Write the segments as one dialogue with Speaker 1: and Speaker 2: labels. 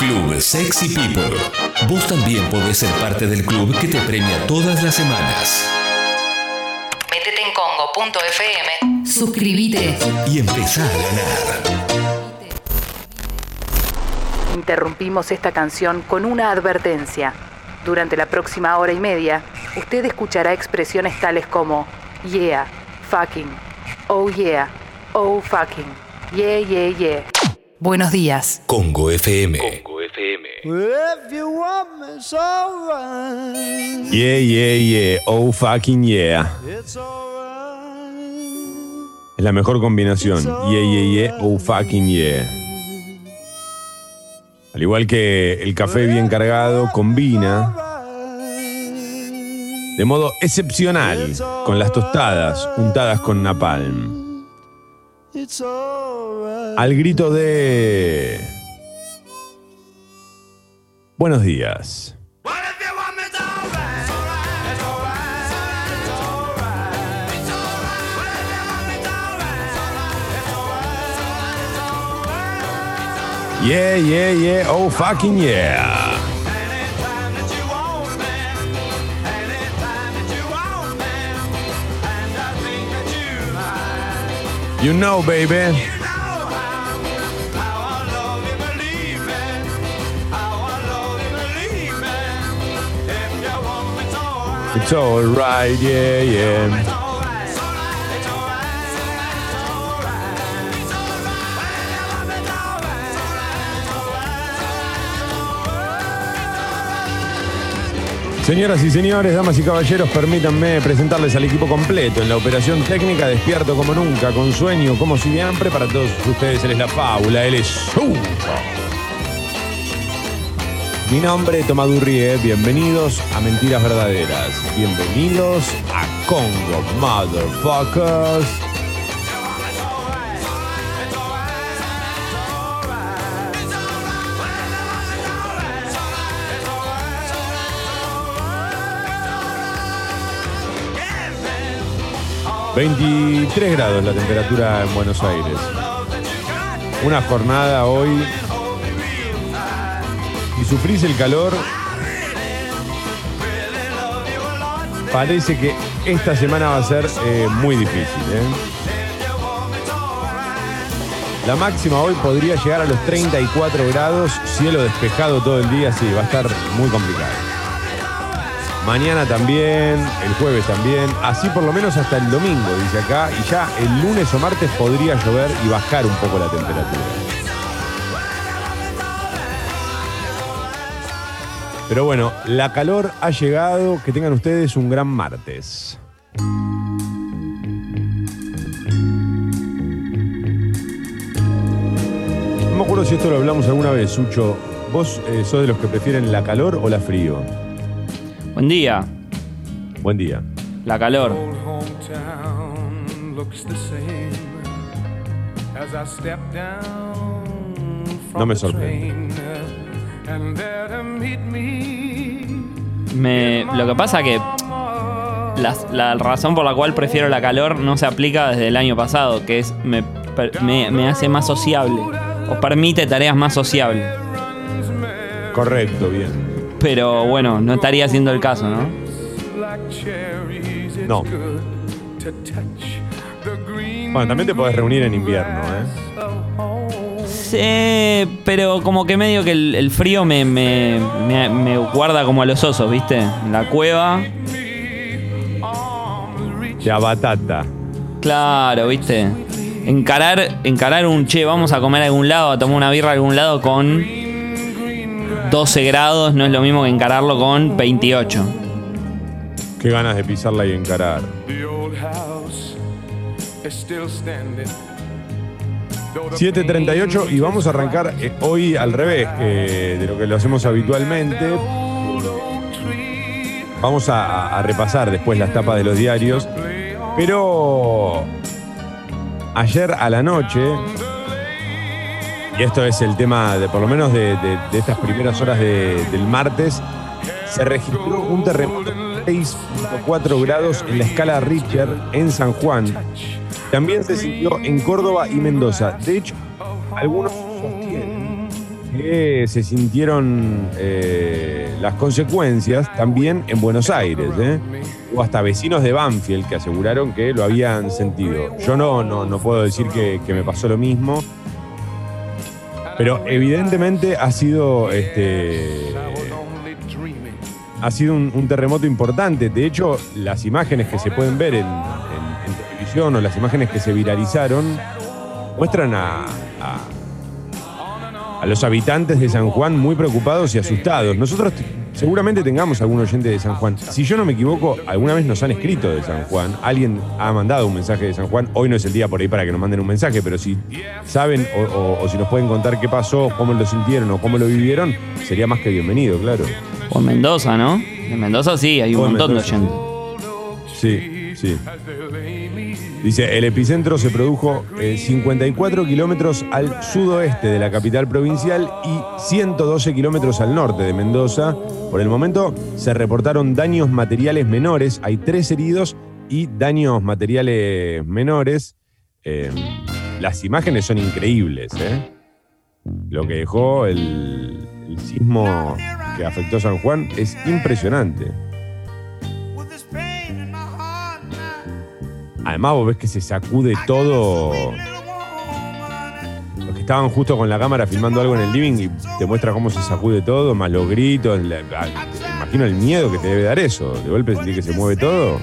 Speaker 1: Club Sexy People. Vos también podés ser parte del club que te premia todas las semanas.
Speaker 2: Métete en congo.fm.
Speaker 3: Suscríbete.
Speaker 1: Y empezá a ganar.
Speaker 2: Interrumpimos esta canción con una advertencia. Durante la próxima hora y media, usted escuchará expresiones tales como yeah, fucking, oh yeah, oh fucking, yeah, yeah, yeah. Buenos días.
Speaker 1: Congo FM.
Speaker 4: If you want me, it's alright.
Speaker 5: Yeah, yeah, yeah. Oh, fucking yeah.
Speaker 4: It's alright.
Speaker 5: Es la mejor combinación. Yeah, yeah, yeah. Oh, fucking yeah. Al igual que el café bien cargado, combina de modo excepcional con las tostadas untadas con napalm. Al grito de... Buenos días. Yeah, yeah, yeah. Oh, fucking yeah. You know, baby. It's alright, yeah, yeah. Señoras y señores, damas y caballeros, permítanme presentarles al equipo completo en la operación técnica, despierto como nunca, con sueño como siempre. Para todos ustedes, él es la fábula, él es Supo. Mi nombre es Tomadurrie, bienvenidos a Mentiras Verdaderas, bienvenidos a Congo Motherfuckers. ...23 grados la temperatura en Buenos Aires. Una jornada hoy sufrís el calor, parece que esta semana va a ser eh, muy difícil. ¿eh? La máxima hoy podría llegar a los 34 grados, cielo despejado todo el día, sí, va a estar muy complicado. Mañana también, el jueves también, así por lo menos hasta el domingo, dice acá, y ya el lunes o martes podría llover y bajar un poco la temperatura. Pero bueno, la calor ha llegado. Que tengan ustedes un gran martes. No me acuerdo si esto lo hablamos alguna vez, Sucho. ¿Vos eh, sos de los que prefieren la calor o la frío?
Speaker 6: Buen día,
Speaker 5: Buen día.
Speaker 6: la calor.
Speaker 5: No me sorprende.
Speaker 7: Me
Speaker 6: lo que pasa que la, la razón por la cual prefiero la calor no se aplica desde el año pasado, que es me, me, me hace más sociable o permite tareas más sociables.
Speaker 5: Correcto, bien.
Speaker 6: Pero bueno, no estaría siendo el caso, ¿no?
Speaker 5: No. Bueno, también te podés reunir en invierno, ¿eh?
Speaker 6: Sí, pero como que medio que el, el frío me, me, me- me guarda como a los osos, ¿viste? En la cueva.
Speaker 5: Ya batata.
Speaker 6: Claro, ¿viste? Encarar, encarar un che, vamos a comer a algún lado, a tomar una birra a algún lado con 12 grados no es lo mismo que encararlo con 28.
Speaker 5: Qué ganas de pisarla y encarar. 7.38 y vamos a arrancar eh, hoy al revés eh, de lo que lo hacemos habitualmente. Vamos a, repasar después las tapas de los diarios. Pero ayer a la noche, y esto es el tema de por lo menos de, estas primeras horas de- del martes, se registró un terremoto 6.4 grados en la escala Richter en San Juan. También se sintió en Córdoba y Mendoza. De hecho, algunos que se sintieron eh, las consecuencias también en Buenos Aires. ¿eh? Hubo hasta vecinos de Banfield que aseguraron que lo habían sentido. Yo no, no, no puedo decir que, que me pasó lo mismo, pero evidentemente ha sido este, ha sido un, terremoto importante. De hecho, las imágenes que se pueden ver en, televisión o las imágenes que se viralizaron muestran a, a- los habitantes de San Juan muy preocupados y asustados. Nosotros seguramente tengamos algún oyente de San Juan. Si yo no me equivoco, alguna vez nos han escrito de San Juan. Alguien ha mandado un mensaje de San Juan. Hoy no es el día por ahí para que nos manden un mensaje, pero si saben o- o si nos pueden contar qué pasó, cómo lo sintieron o cómo lo vivieron, sería más que bienvenido, claro.
Speaker 6: O en Mendoza, ¿no? En Mendoza sí, hay un
Speaker 5: O
Speaker 6: montón de oyentes.
Speaker 5: Sí, sí. Dice, el epicentro se produjo eh, 54 kilómetros al sudoeste de la capital provincial y 112 kilómetros al norte de Mendoza. Por el momento se reportaron daños materiales menores, hay tres heridos y daños materiales menores. Eh, las imágenes son increíbles, ¿eh? Lo que dejó el, el sismo que afectó San Juan es impresionante. Además, vos ves que se sacude todo. Los que estaban justo con la cámara filmando algo en el living y te muestra cómo se sacude todo, más gritos. imagino el miedo que te debe dar eso. De golpe sentir que se mueve todo.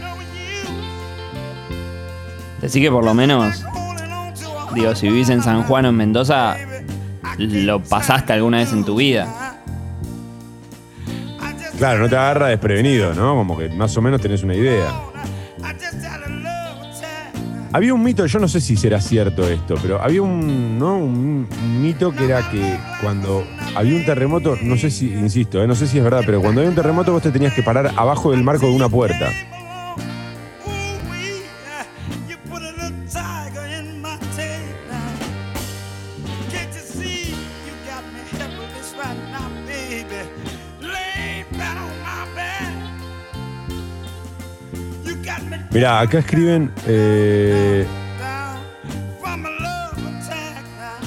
Speaker 6: Decir que por lo menos, digo, si vivís en San Juan o en Mendoza, lo pasaste alguna vez en tu vida.
Speaker 5: Claro, no te agarra desprevenido, ¿no? Como que más o menos tenés una idea. Había un mito, yo no sé si será cierto esto, pero había un, ¿no? un, mito que era que cuando había un terremoto, no sé si, insisto, ¿eh? no sé si es verdad, pero cuando había un terremoto vos te tenías que parar abajo del marco de una puerta. Mirá, acá escriben. eh,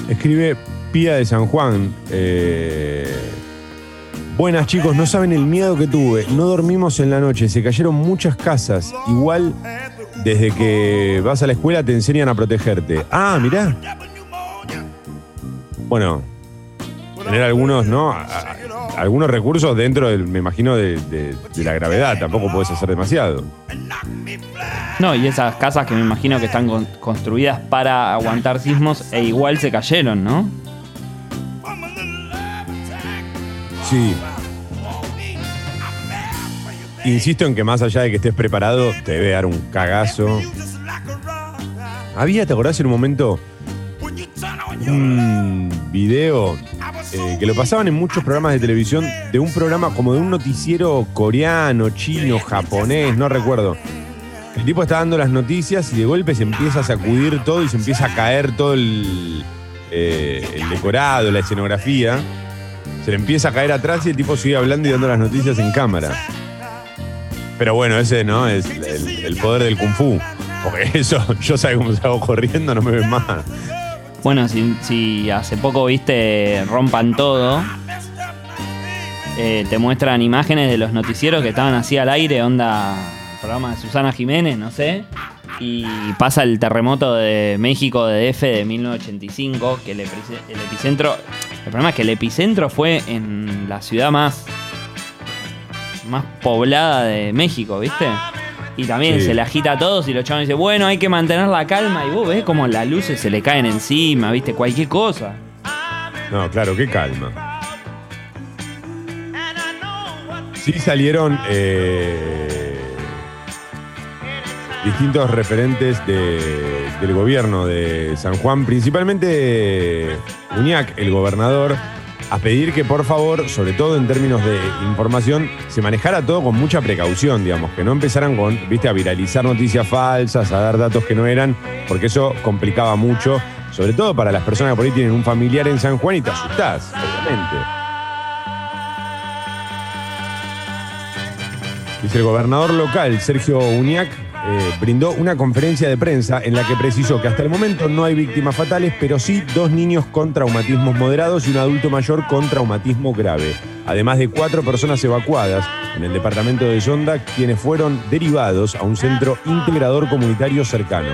Speaker 5: escribe Pía de San Juan. eh, Buenas chicos, no saben el miedo que tuve. No dormimos en la noche, se cayeron muchas casas. Igual, desde que vas a la escuela te enseñan a protegerte. Ah, mirá. Bueno, tener algunos, ¿no? Algunos recursos dentro del, me imagino, de, de- de la gravedad. Tampoco puedes hacer demasiado.
Speaker 6: No, y esas casas que me imagino que están con- construidas para aguantar sismos e igual se cayeron, ¿no?
Speaker 5: Sí. Insisto en que más allá de que estés preparado, te debe dar un cagazo. Había, ¿te acordás en un momento? Un video eh, que lo pasaban en muchos programas de televisión de un programa como de un noticiero coreano, chino, japonés, no recuerdo. El tipo está dando las noticias y de golpe se empieza a sacudir todo y se empieza a caer todo el, eh, el decorado, la escenografía. Se le empieza a caer atrás y el tipo sigue hablando y dando las noticias en cámara. Pero bueno, ese no es el, poder del kung fu. Porque eso, yo sé cómo salgo corriendo, no me ven más.
Speaker 6: Bueno, si, si hace poco viste Rompan Todo, eh, te muestran imágenes de los noticieros que estaban así al aire, onda programa de Susana Jiménez, no sé. Y pasa el terremoto de México de DF de 1985, que el, epice- el epicentro. El problema es que el epicentro fue en la ciudad más. más poblada de México, ¿viste? Y también
Speaker 5: Sí.
Speaker 6: se le agita a todos y los chavos dicen, bueno, hay que mantener la calma. Y vos ves como las luces se le caen encima, ¿viste? Cualquier cosa.
Speaker 5: No, claro, qué calma. Sí salieron eh, distintos referentes de- del gobierno de San Juan, principalmente Uñac, el gobernador, a pedir que por favor, sobre todo en términos de información, se manejara todo con mucha precaución, digamos, que no empezaran con, viste, a viralizar noticias falsas, a dar datos que no eran, porque eso complicaba mucho, sobre todo para las personas que por ahí tienen un familiar en San Juan y te asustás, obviamente. Dice el gobernador local, Sergio Uñac, eh, brindó una conferencia de prensa en la que precisó que hasta el momento no hay víctimas fatales, pero sí dos niños con traumatismos moderados y un adulto mayor con traumatismo grave. Además de cuatro personas evacuadas en el departamento de Sonda, quienes fueron derivados a un centro integrador comunitario cercano.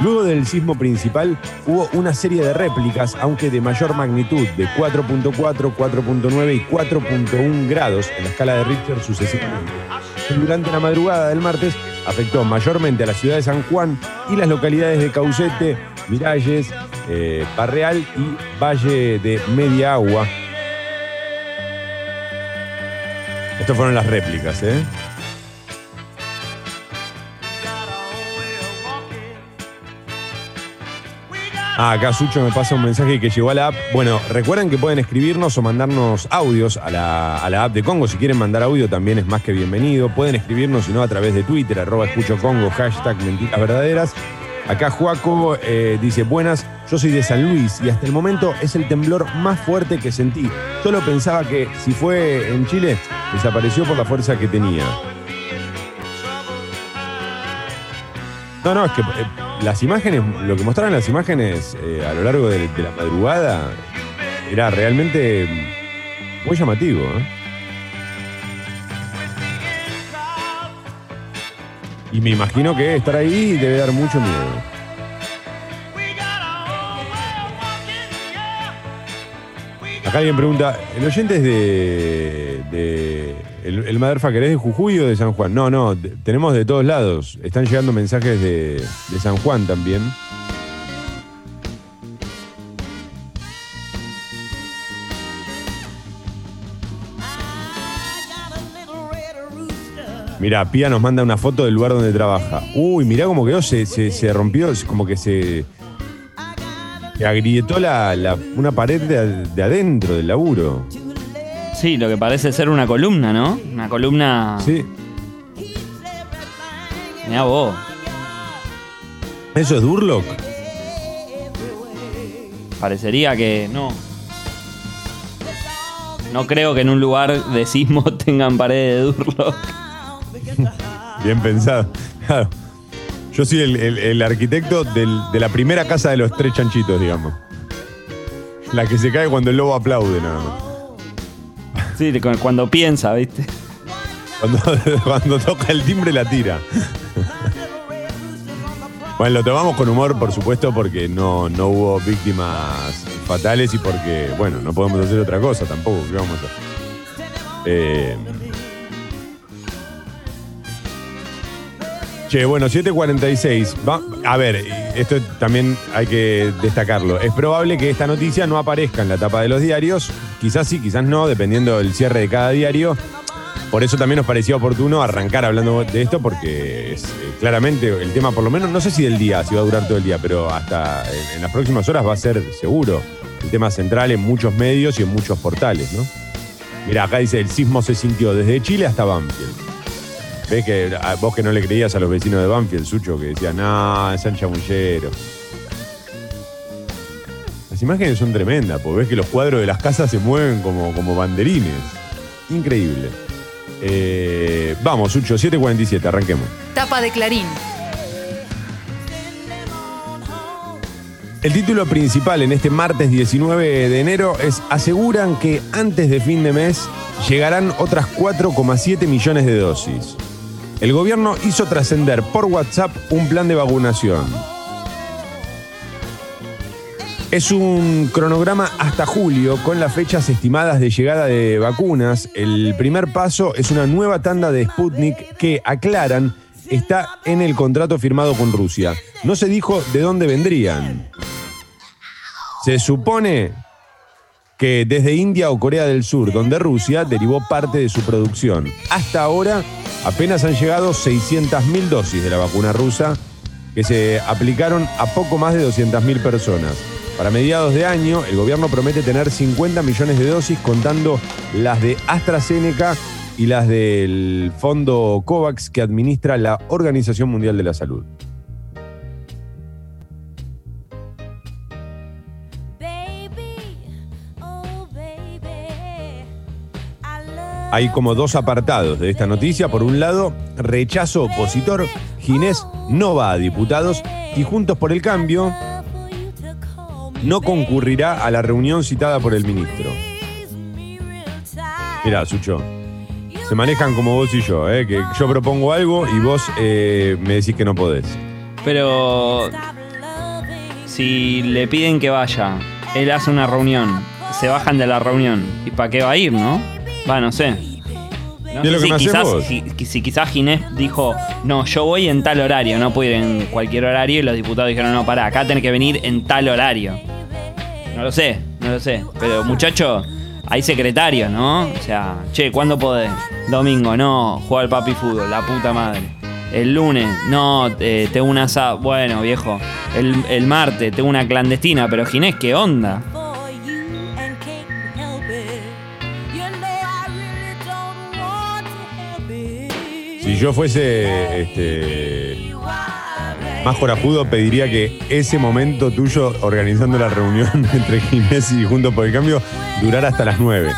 Speaker 5: Luego del sismo principal hubo una serie de réplicas, aunque de mayor magnitud, de 4.4, 4.9 y 4.1 grados en la escala de Richter sucesivamente. Durante la madrugada del martes afectó mayormente a la ciudad de San Juan y las localidades de Caucete, Miralles, eh, Barreal y Valle de Media Agua. Estas fueron las réplicas, ¿eh? Ah, acá Sucho me pasa un mensaje que llegó a la app. Bueno, recuerden que pueden escribirnos o mandarnos audios a la, a la app de Congo. Si quieren mandar audio también es más que bienvenido. Pueden escribirnos, si no, a través de Twitter, arroba escucho hashtag mentiras verdaderas. Acá Juaco eh, dice, buenas, yo soy de San Luis y hasta el momento es el temblor más fuerte que sentí. Solo pensaba que si fue en Chile, desapareció por la fuerza que tenía. No, no, es que eh, las imágenes, lo que mostraron las imágenes eh, a lo largo de, la madrugada era realmente muy llamativo. Y me imagino que estar ahí debe dar mucho miedo. Acá alguien pregunta, ¿el oyente es de, de el, el Motherfucker es de Jujuy o de San Juan? No, no, tenemos de todos lados. Están llegando mensajes de, de San Juan también. Mira, Pía nos manda una foto del lugar donde trabaja. Uy, mirá cómo quedó, se, se- se rompió, como que se, se agrietó la, la- una pared de, de adentro del laburo.
Speaker 6: Sí, lo que parece ser una columna, ¿no? Una columna.
Speaker 5: Sí.
Speaker 6: Mirá vos.
Speaker 5: ¿Eso es Durlock?
Speaker 6: Parecería que no. No creo que en un lugar de sismo tengan paredes de Durlock.
Speaker 5: Bien pensado. Claro. Yo soy el, el- el arquitecto del- de la primera casa de los tres chanchitos, digamos. La que se cae cuando el lobo aplaude, nada más.
Speaker 6: Sí, cuando piensa, ¿viste?
Speaker 5: Cuando, cuando toca el timbre la tira. Bueno, lo tomamos con humor, por supuesto, porque no, no hubo víctimas fatales y porque, bueno, no podemos hacer otra cosa tampoco. ¿Qué vamos a hacer? Eh, Che, bueno, 7.46. Va- a ver, esto también hay que destacarlo. Es probable que esta noticia no aparezca en la tapa de los diarios. Quizás sí, quizás no, dependiendo del cierre de cada diario. Por eso también nos parecía oportuno arrancar hablando de esto, porque eh, claramente el tema, por lo menos, no sé si del día, si va a durar todo el día, pero hasta en, en las próximas horas va a ser seguro el tema central en muchos medios y en muchos portales, ¿no? Mira, acá dice, el sismo se sintió desde Chile hasta Banfield. Ves que a vos que no le creías a los vecinos de Banfield, Sucho, que decían, no, es chamullero. Las imágenes son tremendas, porque ves que los cuadros de las casas se mueven como, como banderines. Increíble. Eh, vamos, Sucho, 7.47, arranquemos.
Speaker 2: Tapa de Clarín.
Speaker 5: El título principal en este martes 19 de enero es Aseguran que antes de fin de mes llegarán otras 4,7 millones de dosis. El gobierno hizo trascender por WhatsApp un plan de vacunación. Es un cronograma hasta julio con las fechas estimadas de llegada de vacunas. El primer paso es una nueva tanda de Sputnik que, aclaran, está en el contrato firmado con Rusia. No se dijo de dónde vendrían. Se supone que desde India o Corea del Sur, donde Rusia derivó parte de su producción. Hasta ahora apenas han llegado 600.000 dosis de la vacuna rusa que se aplicaron a poco más de 200.000 personas. Para mediados de año, el gobierno promete tener 50 millones de dosis, contando las de AstraZeneca y las del fondo COVAX que administra la Organización Mundial de la Salud. Hay como dos apartados de esta noticia. Por un lado, rechazo opositor Ginés no va a diputados y Juntos por el Cambio no concurrirá a la reunión citada por el ministro. Mira, Sucho, se manejan como vos y yo, ¿eh? que yo propongo algo y vos eh, me decís que no podés.
Speaker 6: Pero si le piden que vaya, él hace una reunión, se bajan de la reunión. ¿Y para qué va a ir, no? Va, no sé. No
Speaker 5: ¿Y es lo que
Speaker 6: sé si quizás, si, si quizás Ginés dijo, no, yo voy en tal horario, no puedo ir en cualquier horario, y los diputados dijeron, no, pará, acá tenés que venir en tal horario. No lo sé, no lo sé. Pero muchacho, hay secretarios, ¿no? O sea, che, ¿cuándo podés? Domingo, no, juega al papi fútbol, la puta madre. El lunes, no, eh, tengo una. Bueno, viejo. El, el martes, tengo una clandestina, pero Ginés, ¿qué onda?
Speaker 5: Yo fuese este, más corajudo, pediría que ese momento tuyo organizando la reunión entre Ginés y Juntos por el Cambio durara hasta las 9.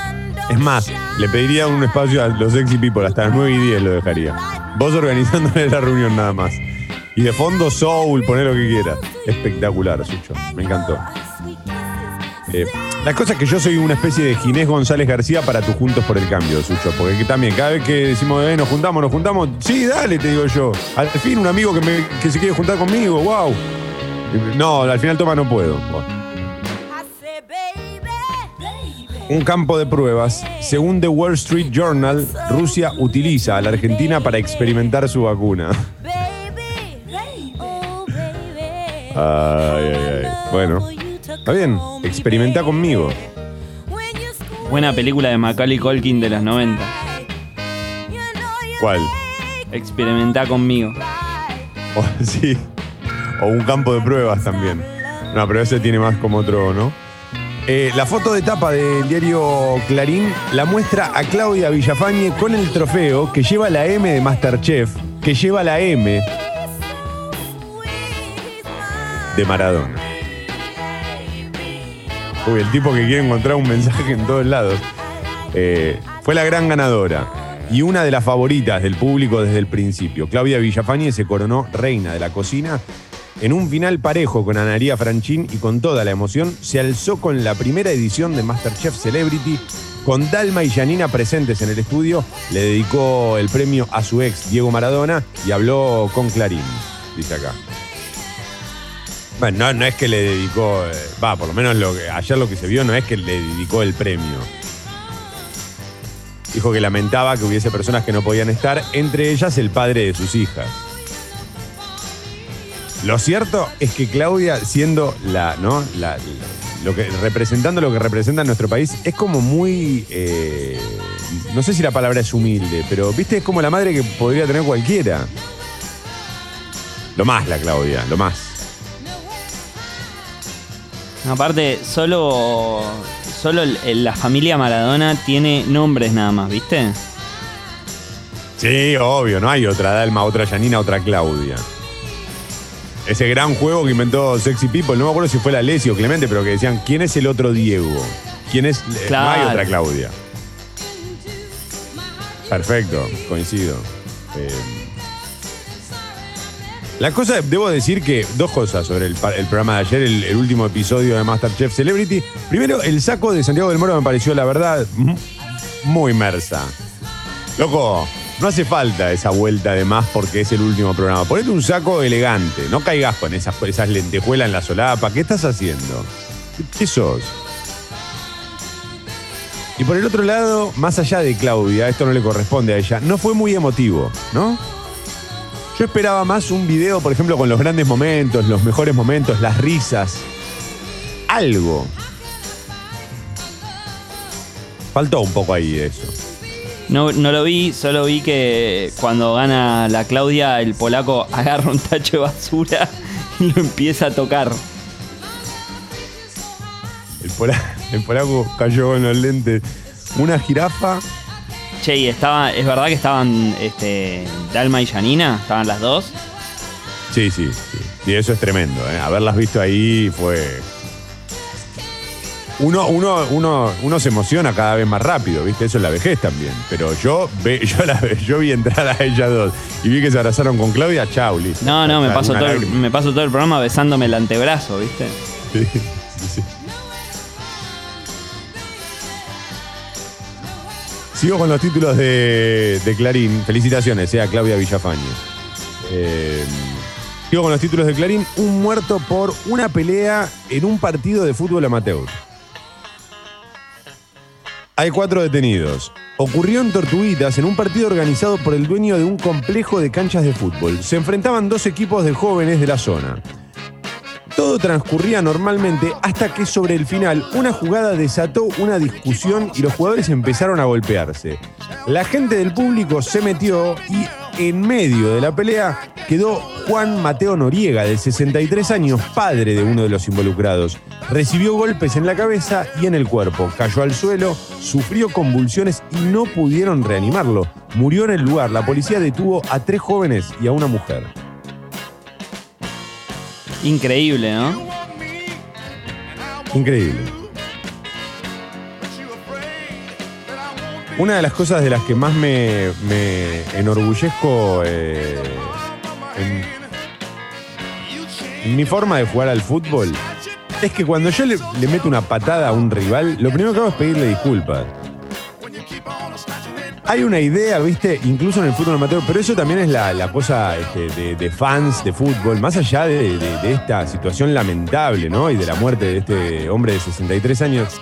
Speaker 5: Es más, le pediría un espacio a los sexy people, hasta las 9 y 10 lo dejaría. Vos organizándole la reunión nada más. Y de fondo soul, poner lo que quieras. Espectacular, Sucho. Me encantó. Eh, la cosa es que yo soy una especie de Ginés González García para tu Juntos por el Cambio, Sucho. Porque que también, cada vez que decimos, eh, nos juntamos, nos juntamos, sí, dale, te digo yo. Al fin, un amigo que, me- que se quiere juntar conmigo, wow. No, al final toma, no puedo. Un campo de pruebas. Según The Wall Street Journal, Rusia utiliza a la Argentina para experimentar su vacuna. Ay, ay, ay. Bueno, está bien. Experimenta conmigo.
Speaker 6: Buena película de Macaulay Culkin de los 90.
Speaker 5: ¿Cuál?
Speaker 6: Experimenta conmigo.
Speaker 5: O, sí. O un campo de pruebas también. No, pero ese tiene más como otro, ¿no? Eh, la foto de tapa del diario Clarín la muestra a Claudia Villafañe con el trofeo que lleva la M de Masterchef, que lleva la M de Maradona. Uy, el tipo que quiere encontrar un mensaje en todos lados. Eh, fue la gran ganadora y una de las favoritas del público desde el principio. Claudia Villafañe se coronó reina de la cocina. En un final parejo con Analia Franchín y con toda la emoción, se alzó con la primera edición de Masterchef Celebrity. Con Dalma y Janina presentes en el estudio, le dedicó el premio a su ex Diego Maradona y habló con Clarín, dice acá. Bueno, no, es que le dedicó, eh, va, por lo menos lo que, ayer lo que se vio no es que le dedicó el premio. Dijo que lamentaba que hubiese personas que no podían estar, entre ellas el padre de sus hijas. Lo cierto es que Claudia, siendo la, ¿no? Lo que, representando lo que representa nuestro país, es como muy. eh, no sé si la palabra es humilde, pero viste, es como la madre que podría tener cualquiera. Lo más la Claudia, lo más.
Speaker 6: Aparte, solo, solo la familia Maradona tiene nombres nada más, ¿viste?
Speaker 5: Sí, obvio, no hay otra Dalma, otra Janina, otra Claudia. Ese gran juego que inventó Sexy People, no me acuerdo si fue la Leslie o Clemente, pero que decían, ¿quién es el otro Diego? ¿Quién es? eh, No hay
Speaker 6: Claro.
Speaker 5: otra Claudia. Perfecto, coincido. Eh, la cosa, debo decir que dos cosas sobre el, programa de ayer, el, último episodio de Masterchef Celebrity. Primero, el saco de Santiago del Moro me pareció, la verdad, mu- muy inmersa. Loco, no hace falta esa vuelta de más porque es el último programa. Ponete un saco elegante, no caigas con esas, esas lentejuelas en la solapa. ¿Qué estás haciendo? ¿Qué- ¿Qué sos? Y por el otro lado, más allá de Claudia, esto no le corresponde a ella, no fue muy emotivo, ¿no? Yo esperaba más un video, por ejemplo, con los grandes momentos, los mejores momentos, las risas. Algo. Faltó un poco ahí de eso.
Speaker 6: No, no lo vi, solo vi que cuando gana la Claudia, el polaco agarra un tacho de basura y lo empieza a tocar.
Speaker 5: El, pola- el polaco cayó con los lentes. Una jirafa.
Speaker 6: Che, y estaba, es verdad que estaban este, Dalma y Janina, estaban las dos.
Speaker 5: Sí, sí, sí. Y eso es tremendo, ¿eh? Haberlas visto ahí fue. Uno, uno, uno, uno se emociona cada vez más rápido, ¿viste? Eso es la vejez también. Pero yo, ve, yo, la, yo vi entrar a ellas dos y vi que se abrazaron con Claudia, chau, listo.
Speaker 6: No, no, me paso, todo el, me paso todo el programa besándome el antebrazo, ¿viste?
Speaker 5: Sí, sí, Sigo con los títulos de, Clarín. Felicitaciones eh, a Claudia Villafañe. Eh, sigo con los títulos de Clarín. Un muerto por una pelea en un partido de fútbol amateur. Hay cuatro detenidos. Ocurrió en Tortuguitas en un partido organizado por el dueño de un complejo de canchas de fútbol. Se enfrentaban dos equipos de jóvenes de la zona. Todo transcurría normalmente hasta que sobre el final una jugada desató una discusión y los jugadores empezaron a golpearse. La gente del público se metió y en medio de la pelea quedó Juan Mateo Noriega, de 63 años, padre de uno de los involucrados. Recibió golpes en la cabeza y en el cuerpo, cayó al suelo, sufrió convulsiones y no pudieron reanimarlo. Murió en el lugar. La policía detuvo a tres jóvenes y a una mujer.
Speaker 6: Increíble, ¿no?
Speaker 5: Increíble. Una de las cosas de las que más me, enorgullezco eh, en, en mi forma de jugar al fútbol es que cuando yo le, le meto una patada a un rival, lo primero que hago es pedirle disculpas. Hay una idea, viste, incluso en el fútbol amateur, pero eso también es la, la cosa este, de, de fans de fútbol, más allá de, de- de esta situación lamentable, ¿no? Y de la muerte de este hombre de 63 años.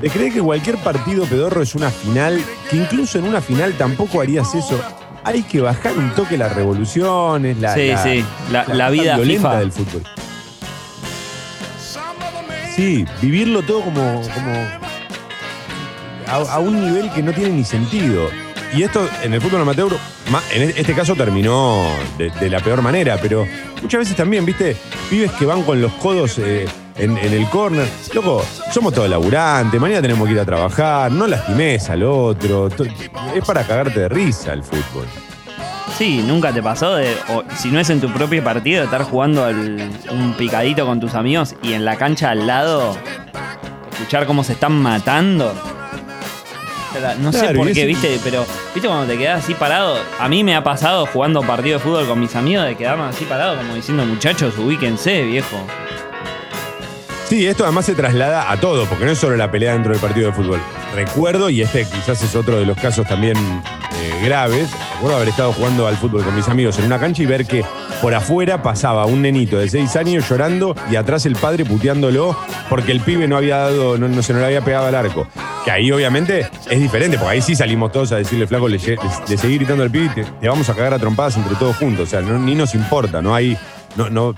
Speaker 5: ¿De creer que cualquier partido pedorro es una final? Que incluso en una final tampoco harías eso. Hay que bajar un toque las revoluciones, la,
Speaker 6: Sí,
Speaker 5: la-
Speaker 6: sí, la- la
Speaker 5: cosa
Speaker 6: vida
Speaker 5: violenta
Speaker 6: FIFA.
Speaker 5: del fútbol. Sí, vivirlo todo como, como a, un nivel que no tiene ni sentido. Y esto en el fútbol amateur, ma- en e- este caso terminó de, la peor manera, pero muchas veces también, viste, pibes que van con los codos eh, en, el córner. Loco, somos todos laburantes, mañana tenemos que ir a trabajar, no lastimes al otro. Es para cagarte de risa el fútbol.
Speaker 6: Sí, nunca te pasó si no es en tu propio partido, estar jugando un picadito con tus amigos y en la cancha al lado, escuchar cómo se están matando. No sé por qué,
Speaker 5: ese-
Speaker 6: viste, pero viste cuando te quedas así parado. A mí me ha pasado jugando partido de fútbol con mis amigos de quedarme así parado, como diciendo, muchachos, ubíquense, viejo.
Speaker 5: Sí, esto además se traslada a todo, porque no es solo la pelea dentro del partido de fútbol. Recuerdo, y este quizás es otro de los casos también eh, graves, recuerdo haber estado jugando al fútbol con mis amigos en una cancha y ver que por afuera pasaba un nenito de 6 años llorando y atrás el padre puteándolo porque el pibe no había dado, no, no se no le había pegado al arco. Que ahí obviamente es diferente, porque ahí sí salimos todos a decirle, flaco, le, le- le seguí gritando al pibe y te, vamos a cagar a trompadas entre todos juntos. O sea, no- ni nos importa, no hay. No, no,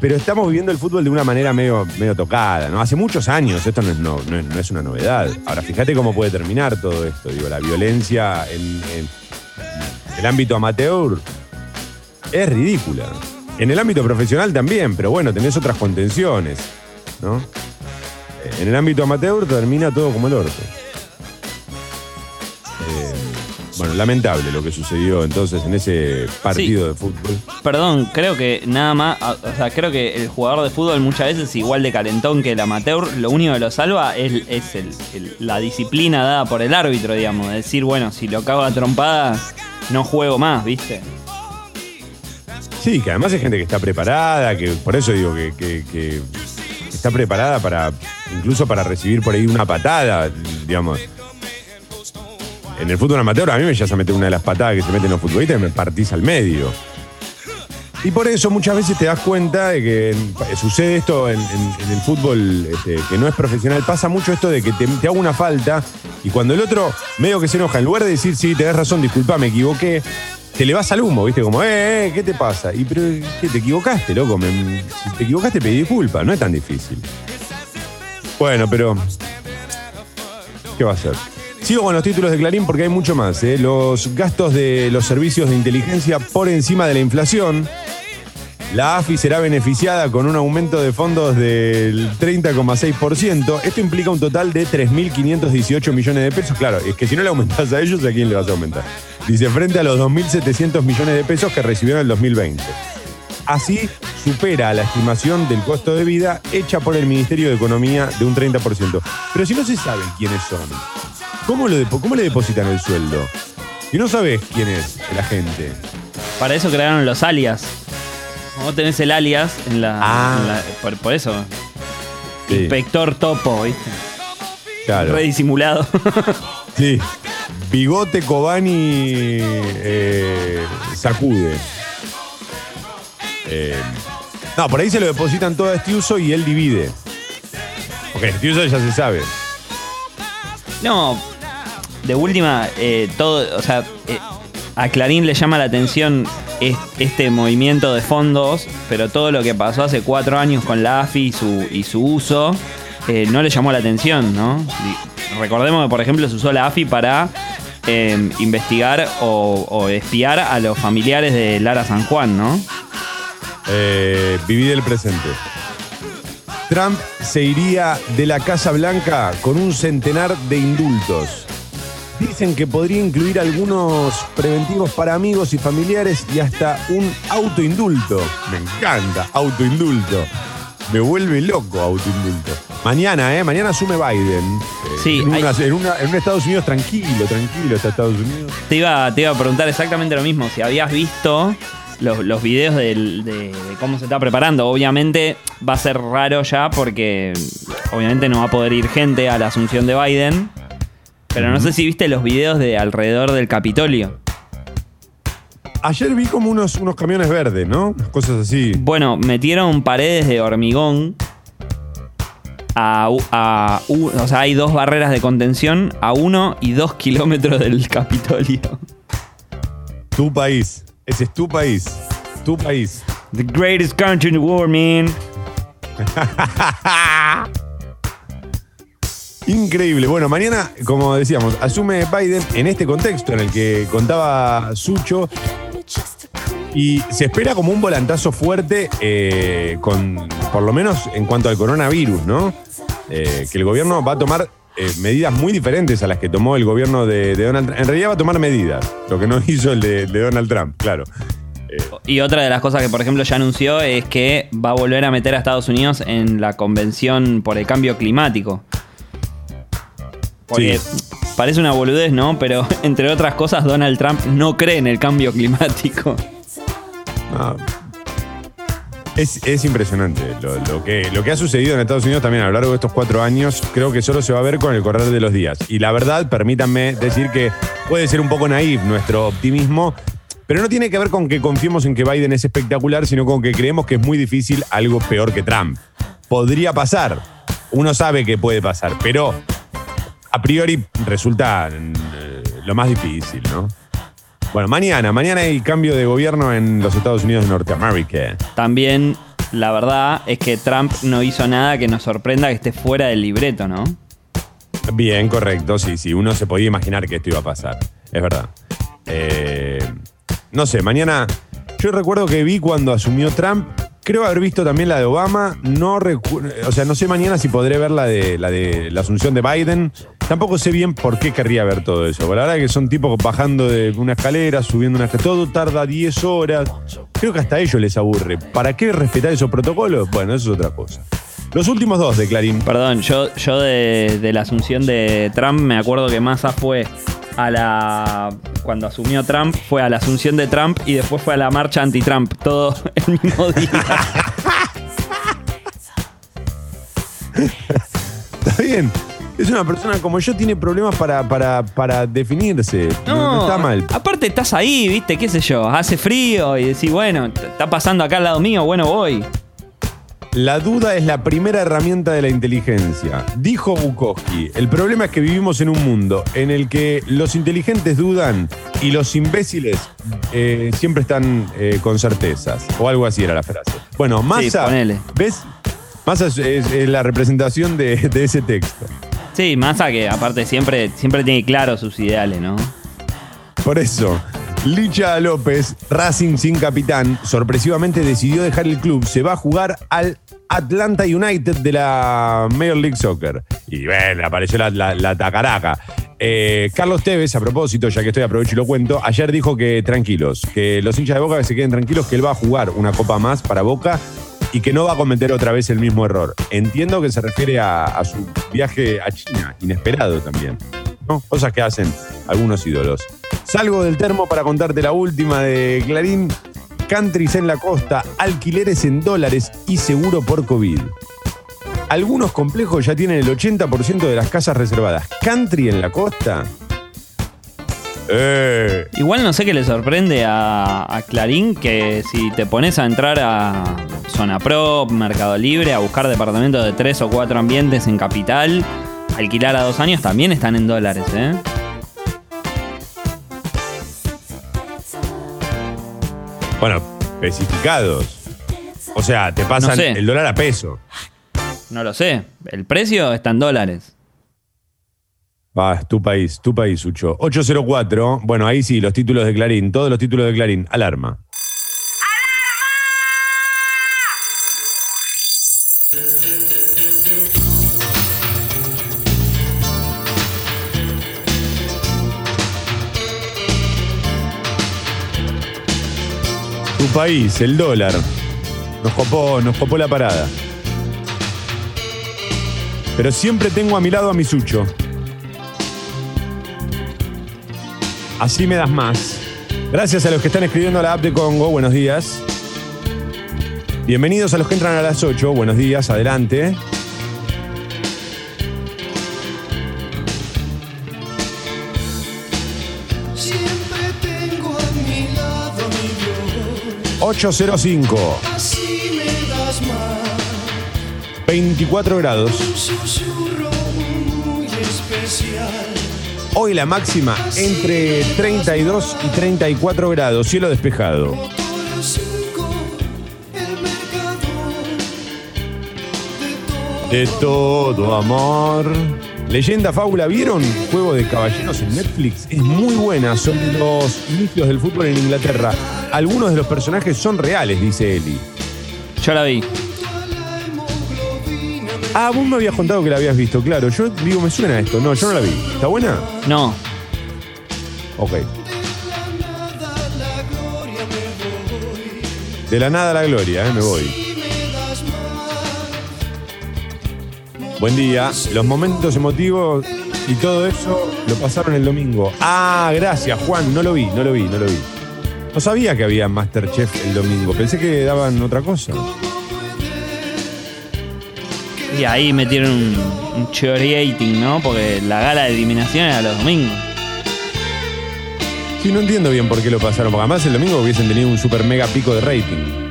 Speaker 5: pero estamos viviendo el fútbol de una manera medio, medio tocada, ¿no? Hace muchos años, esto no es, no, no es una novedad. Ahora, fíjate cómo puede terminar todo esto. Digo, la violencia en, en el ámbito amateur es ridícula. En el ámbito profesional también, pero bueno, tenés otras contenciones, ¿no? En el ámbito amateur termina todo como el orto. Eh, bueno, lamentable lo que sucedió entonces en ese partido de fútbol.
Speaker 6: Perdón, creo que nada más, a- o sea, creo que el jugador de fútbol muchas veces es igual de calentón que el amateur, lo único que lo salva es, es el- el- la disciplina dada por el árbitro, digamos, de decir, bueno, si lo cago a trompada, no juego más, ¿viste?
Speaker 5: Sí, que además hay gente que está preparada, que por eso digo que, que- que está preparada para, incluso para recibir por ahí una patada, digamos. En el fútbol amateur a mí me ya se mete una de las patadas que se meten los futbolistas y me partís al medio. Y por eso muchas veces te das cuenta de que sucede esto en, el fútbol este, que no es profesional. Pasa mucho esto de que te, te hago una falta y cuando el otro medio que se enoja, en lugar de decir, sí, tenés razón, disculpa, me equivoqué, te le vas al humo, ¿viste? Como, eh, eh, ¿qué te pasa? Y pero, ¿qué? Te equivocaste, loco. Me- si te equivocaste, pedí disculpa, no es tan difícil. Bueno, pero. ¿Qué va a ser? Sigo con los títulos de Clarín porque hay mucho más. ¿eh? Los gastos de los servicios de inteligencia por encima de la inflación. La AFI será beneficiada con un aumento de fondos del 30,6%. Esto implica un total de 3.518 millones de pesos. Claro, es que si no le aumentas a ellos, ¿a quién le vas a aumentar? Dice, frente a los 2.700 millones de pesos que recibieron en el 2020. así supera la estimación del costo de vida hecha por el Ministerio de Economía de un 30%. Pero si no se sabe quiénes son, ¿cómo, lo cómo le depositan el sueldo? Si no sabes quién es el agente.
Speaker 6: Para eso crearon los alias. Vos tenés el alias en la.
Speaker 5: Ah.
Speaker 6: en la- por, por eso.
Speaker 5: Sí,
Speaker 6: Inspector Topo, ¿viste?
Speaker 5: claro.
Speaker 6: Re disimulado.
Speaker 5: Sí. Bigote Cobani eh, sacude. Eh, no, por ahí se lo depositan todo a Estiuso y él divide. Porque Estiuso ya se sabe.
Speaker 6: no, de última, eh, todo. O sea, eh, a Clarín le llama la atención este movimiento de fondos, pero todo lo que pasó hace cuatro años con la AFI y su, uso eh, no le llamó la atención, ¿no? Recordemos que, por ejemplo, se usó la AFI para eh, investigar o, espiar a los familiares de Lara San Juan, ¿no?
Speaker 5: Eh, viví del presente. Trump se iría de la Casa Blanca con un centenar de indultos. Dicen que podría incluir algunos preventivos para amigos y familiares y hasta un autoindulto. Me encanta, autoindulto. Me vuelve loco autoindulto. Mañana, ¿eh? Mañana asume Biden. Eh,
Speaker 6: Sí,
Speaker 5: en,
Speaker 6: hay-
Speaker 5: una- en una- en un Estados Unidos tranquilo, tranquilo está Estados Unidos.
Speaker 6: Te iba, te iba a preguntar exactamente lo mismo. Si habías visto los, los videos del- de, de cómo se está preparando. Obviamente va a ser raro ya porque obviamente no va a poder ir gente a la asunción de Biden. Pero no sé si viste los videos de alrededor del Capitolio.
Speaker 5: Ayer vi como unos, unos camiones verdes, ¿no? Cosas así.
Speaker 6: Bueno, metieron paredes de hormigón. A, a u- o sea, hay dos barreras de contención a uno y dos kilómetros del Capitolio.
Speaker 5: Tu país. Ese es tu país. Tu país.
Speaker 6: The greatest country in the world, man.
Speaker 5: Increíble. Bueno, mañana, como decíamos, asume Biden en este contexto en el que contaba Sucho y se espera como un volantazo fuerte eh, con, por lo menos en cuanto al coronavirus, ¿no? Eh, que el gobierno va a tomar eh, medidas muy diferentes a las que tomó el gobierno de, Donald Trump. En realidad va a tomar medidas, lo que no hizo el de, de Donald Trump, claro.
Speaker 6: Y otra de las cosas que, por ejemplo, ya anunció es que va a volver a meter a Estados Unidos en la Convención por el Cambio Climático. Porque parece una boludez, ¿no? Pero entre otras cosas, Donald Trump no cree en el cambio climático.
Speaker 5: Ah, es, es impresionante lo, lo que, lo que ha sucedido en Estados Unidos también a lo largo de estos cuatro años. Creo que solo se va a ver con el correr de los días. Y la verdad, permítanme decir que puede ser un poco naif nuestro optimismo, pero no tiene que ver con que confiemos en que Biden es espectacular, sino con que creemos que es muy difícil algo peor que Trump. Podría pasar. Uno sabe que puede pasar, pero a priori resulta eh, lo más difícil, ¿no? Bueno, mañana, mañana hay cambio de gobierno en los Estados Unidos de Norteamérica.
Speaker 6: También, la verdad es que Trump no hizo nada que nos sorprenda que esté fuera del libreto, ¿no?
Speaker 5: Bien, correcto, sí, sí, uno se podía imaginar que esto iba a pasar, es verdad. Eh, no sé, mañana, yo recuerdo que vi cuando asumió Trump, creo haber visto también la de Obama, no recu- o sea, no sé mañana si podré ver la de, la de la asunción de Biden, tampoco sé bien por qué querría ver todo eso, la verdad que son tipos bajando de una escalera, subiendo una escalera, todo tarda 10 horas, creo que hasta a ellos les aburre, ¿para qué respetar esos protocolos? Bueno, eso es otra cosa. Los últimos dos de Clarín.
Speaker 6: Perdón, yo, yo de, de la asunción de Trump me acuerdo que Massa fue a la. Cuando asumió Trump, fue a la asunción de Trump y después fue a la marcha anti-Trump, todo el mismo día.
Speaker 5: Está bien. Es una persona como yo, tiene problemas para, para, para definirse. No, no está mal.
Speaker 6: Aparte, estás ahí, viste, qué sé yo, hace frío y decís, bueno, está pasando acá al lado mío, bueno, voy.
Speaker 5: La duda es la primera herramienta de la inteligencia. Dijo Bukowski, el problema es que vivimos en un mundo en el que los inteligentes dudan y los imbéciles eh, siempre están eh, con certezas. O algo así era la frase. Bueno, Massa,
Speaker 6: ponele.
Speaker 5: ¿ves? Massa es, es- es la representación de, de ese texto.
Speaker 6: Sí, Massa que aparte siempre, siempre tiene claro sus ideales, ¿no?
Speaker 5: Por eso, Licha López, Racing sin capitán, sorpresivamente decidió dejar el club. Se va a jugar al Atlanta United de la Major League Soccer. Y bueno, apareció la, la- la tacaraca. Eh, Carlos Tevez, a propósito, ya que estoy aprovecho y lo cuento, ayer dijo que tranquilos, que los hinchas de Boca que se queden tranquilos, que él va a jugar una copa más para Boca y que no va a cometer otra vez el mismo error. Entiendo que se refiere a, su viaje a China, inesperado también. ¿no? Cosas que hacen algunos ídolos. Salgo del termo para contarte la última de Clarín. Countries en la costa, alquileres en dólares y seguro por COVID. Algunos complejos ya tienen el 80% de las casas reservadas. Country en la costa. Eh,
Speaker 6: Igual no sé qué le sorprende a, a Clarín que si te pones a entrar a Zona Pro, Mercado Libre, a buscar departamentos de tres o cuatro ambientes en capital, alquilar a dos años también están en dólares, ¿eh?
Speaker 5: bueno, especificados. O sea, te pasan
Speaker 6: No sé.
Speaker 5: el dólar a peso.
Speaker 6: No lo sé. El precio está en dólares.
Speaker 5: Va, es tu país, tu país, Sucho. 804. Bueno, ahí sí, los títulos de Clarín, todos los títulos de Clarín. Alarma. Tu país, el dólar. Nos copó, nos copó la parada. Pero siempre tengo a mi lado a mi Sucho. Así me das más. Gracias a los que están escribiendo a la app de Congo. Buenos días. Bienvenidos a los que entran a las 8. Buenos días, adelante.
Speaker 4: Siempre tengo a mi lado mi Dios.
Speaker 5: 805,
Speaker 4: Así me das más.
Speaker 5: 24 grados. Hoy la máxima entre 32 y 34 grados. Cielo despejado.
Speaker 4: Motor 5, el mercado de todo.
Speaker 5: De todo amor. Leyenda Fábula, ¿vieron? Juego de caballeros en Netflix. Es muy buena. Son los inicios del fútbol en Inglaterra. Algunos de los personajes son reales, dice Eli.
Speaker 6: Yo la vi.
Speaker 5: Ah, vos me habías contado que la habías visto, claro. Yo digo, me suena esto. No, yo no la vi. ¿Está buena?
Speaker 6: No.
Speaker 5: Ok. De la nada a la gloria, eh, me voy. Buen día. Los momentos emotivos y todo eso lo pasaron el domingo. Ah, gracias, Juan. No lo vi, no lo vi, no lo vi. No sabía que había Masterchef el domingo. Pensé que daban otra cosa.
Speaker 6: Ahí metieron un, un ¿no? Porque la gala de eliminación era los domingos.
Speaker 5: Sí, no entiendo bien por qué lo pasaron. Porque además el domingo hubiesen tenido un super mega pico de rating.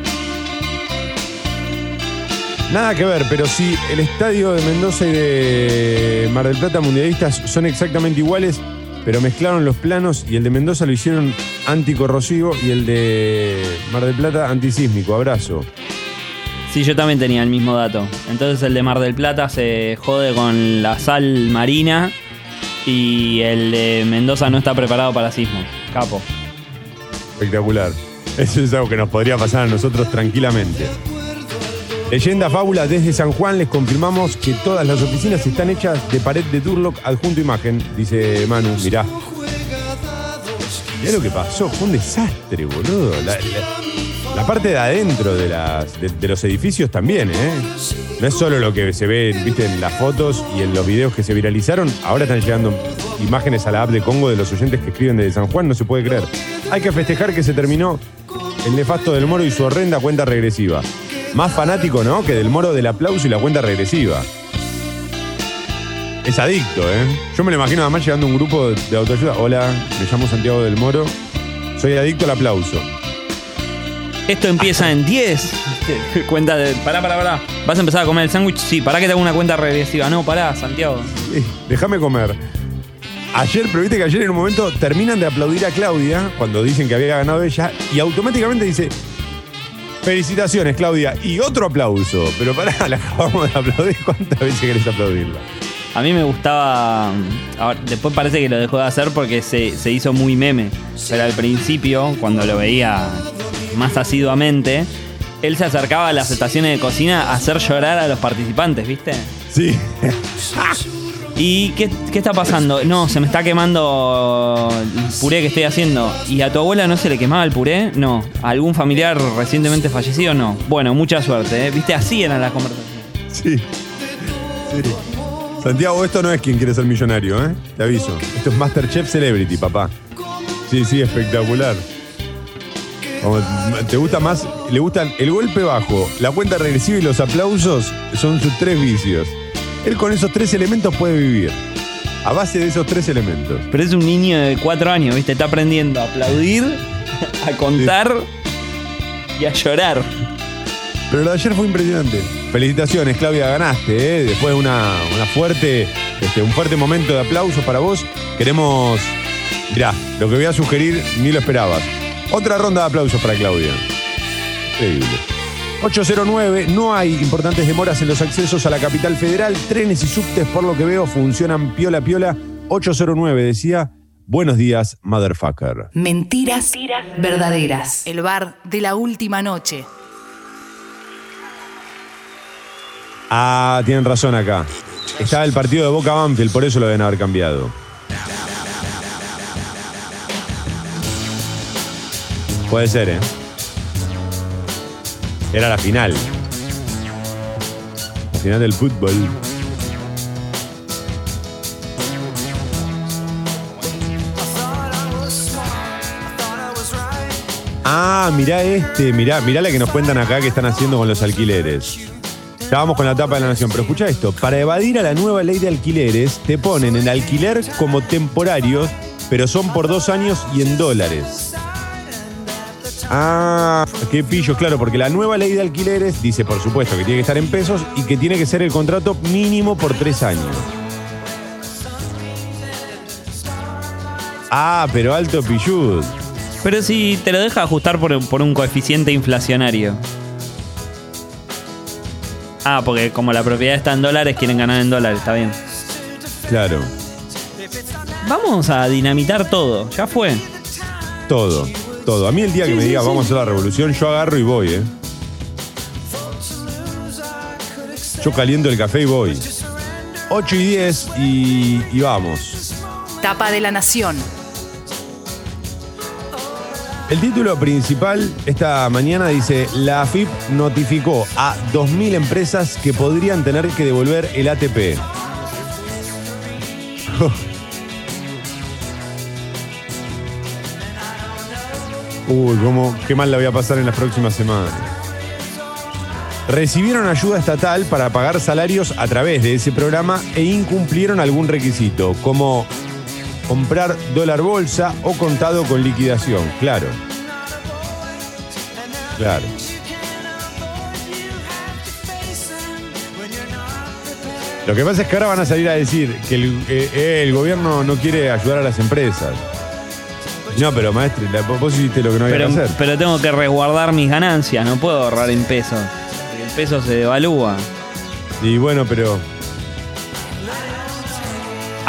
Speaker 5: Nada que ver, pero sí, el estadio de Mendoza y de Mar del Plata mundialistas son exactamente iguales, pero mezclaron los planos y el de Mendoza lo hicieron anticorrosivo y el de Mar del Plata antisísmico. Abrazo.
Speaker 6: Sí, yo también tenía el mismo dato. Entonces el de Mar del Plata se jode con la sal marina y el de Mendoza no está preparado para sismo. Capo.
Speaker 5: Espectacular. Eso es algo que nos podría pasar a nosotros tranquilamente. Leyenda Fábula, desde San Juan les confirmamos que todas las oficinas están hechas de pared de Turlock adjunto imagen, dice Manu. Mirá. Mirá lo que pasó, fue un desastre, boludo. La parte de adentro de, las, de, los edificios también, ¿eh? No es solo lo que se ve, viste, en las fotos y en los videos que se viralizaron. Ahora están llegando imágenes a la app de Congo de los oyentes que escriben desde San Juan, no se puede creer. Hay que festejar que se terminó el nefasto del Moro y su horrenda cuenta regresiva. Más fanático, ¿no? Que del Moro del aplauso y la cuenta regresiva. Es adicto, ¿eh? Yo me lo imagino además llegando a un grupo de autoayuda. Hola, me llamo Santiago del Moro. Soy adicto al aplauso.
Speaker 6: Esto empieza en 10. cuenta de. Pará, pará, pará. ¿Vas a empezar a comer el sándwich? Sí, pará que te hago una cuenta regresiva. No, pará, Santiago.
Speaker 5: Eh, Déjame comer. Ayer, pero viste que ayer en un momento terminan de aplaudir a Claudia cuando dicen que había ganado ella y automáticamente dice, felicitaciones Claudia y otro aplauso. Pero pará, la acabamos de aplaudir. ¿Cuántas veces querés aplaudirla?
Speaker 6: A mí me gustaba. ahora, después parece que lo dejó de hacer porque se, se hizo muy meme. Pero al principio, cuando lo veía más asiduamente, él se acercaba a las estaciones de cocina a hacer llorar a los participantes, ¿viste?
Speaker 5: Sí.
Speaker 6: ¿Y qué, qué está pasando? No, se me está quemando el puré que estoy haciendo. ¿Y a tu abuela no se le quemaba el puré? No. ¿A algún familiar recientemente fallecido? No. Bueno, mucha suerte, ¿eh? Viste, así eran las conversaciones.
Speaker 5: Sí. Sí. Santiago, esto no es quien quiere ser millonario, ¿eh? Te aviso. Esto es Masterchef Celebrity, papá. Sí, sí, espectacular. Como, ¿Te gusta más? Le gustan el golpe bajo, la cuenta regresiva y los aplausos son sus tres vicios. Él con esos tres elementos puede vivir. A base de esos tres elementos.
Speaker 6: Pero es un niño de cuatro años, ¿viste? Está aprendiendo a aplaudir, a contar y a llorar.
Speaker 5: Pero lo de ayer fue impresionante. Felicitaciones, Claudia, ganaste, ¿eh? Después de una, una fuerte, este, un fuerte momento de aplausos para vos. Queremos. Mirá, lo que voy a sugerir ni lo esperabas. Otra ronda de aplausos para Claudia. Increíble. 809, no hay importantes demoras en los accesos a la capital federal. Trenes y subtes, por lo que veo, funcionan piola piola. 809 decía, buenos días, motherfucker.
Speaker 2: Mentiras, verdaderas. El bar de la última noche.
Speaker 5: Ah, tienen razón acá. Estaba el partido de Boca Banfield, por eso lo deben haber cambiado. Puede ser, ¿eh? Era la final. La final del fútbol. Ah, mirá este, mirá, mirá la que nos cuentan acá que están haciendo con los alquileres. Estábamos con la tapa de la nación, pero escucha esto. Para evadir a la nueva ley de alquileres, te ponen en alquiler como temporarios, pero son por dos años y en dólares. Ah, qué pillo, claro, porque la nueva ley de alquileres dice, por supuesto, que tiene que estar en pesos y que tiene que ser el contrato mínimo por tres años. Ah, pero alto pillud.
Speaker 6: Pero si te lo deja ajustar por, por un coeficiente inflacionario. Ah, porque como la propiedad está en dólares, quieren ganar en dólares, está bien.
Speaker 5: Claro,
Speaker 6: Vamos a dinamitar todo, ya fue.
Speaker 5: todo, todo. A mí el día que me diga vamos a hacer la revolución, yo agarro y voy, ¿eh? Yo caliento el café y voy. 8 y 10 y, y vamos.
Speaker 2: Tapa de la nación.
Speaker 5: El título principal esta mañana dice, la AFIP notificó a 2.000 empresas que podrían tener que devolver el ATP. Uy, cómo, qué mal la voy a pasar en las próximas semanas. Recibieron ayuda estatal para pagar salarios a través de ese programa e incumplieron algún requisito, como comprar dólar bolsa o contado con liquidación, claro. Claro. Lo que pasa es que ahora van a salir a decir que el, eh, eh, el gobierno no quiere ayudar a las empresas. No, pero maestro, la- vos hiciste lo que no había
Speaker 6: Pero,
Speaker 5: que hacer.
Speaker 6: pero tengo que resguardar mis ganancias, no puedo ahorrar en pesos. porque El peso se devalúa.
Speaker 5: Y bueno, pero.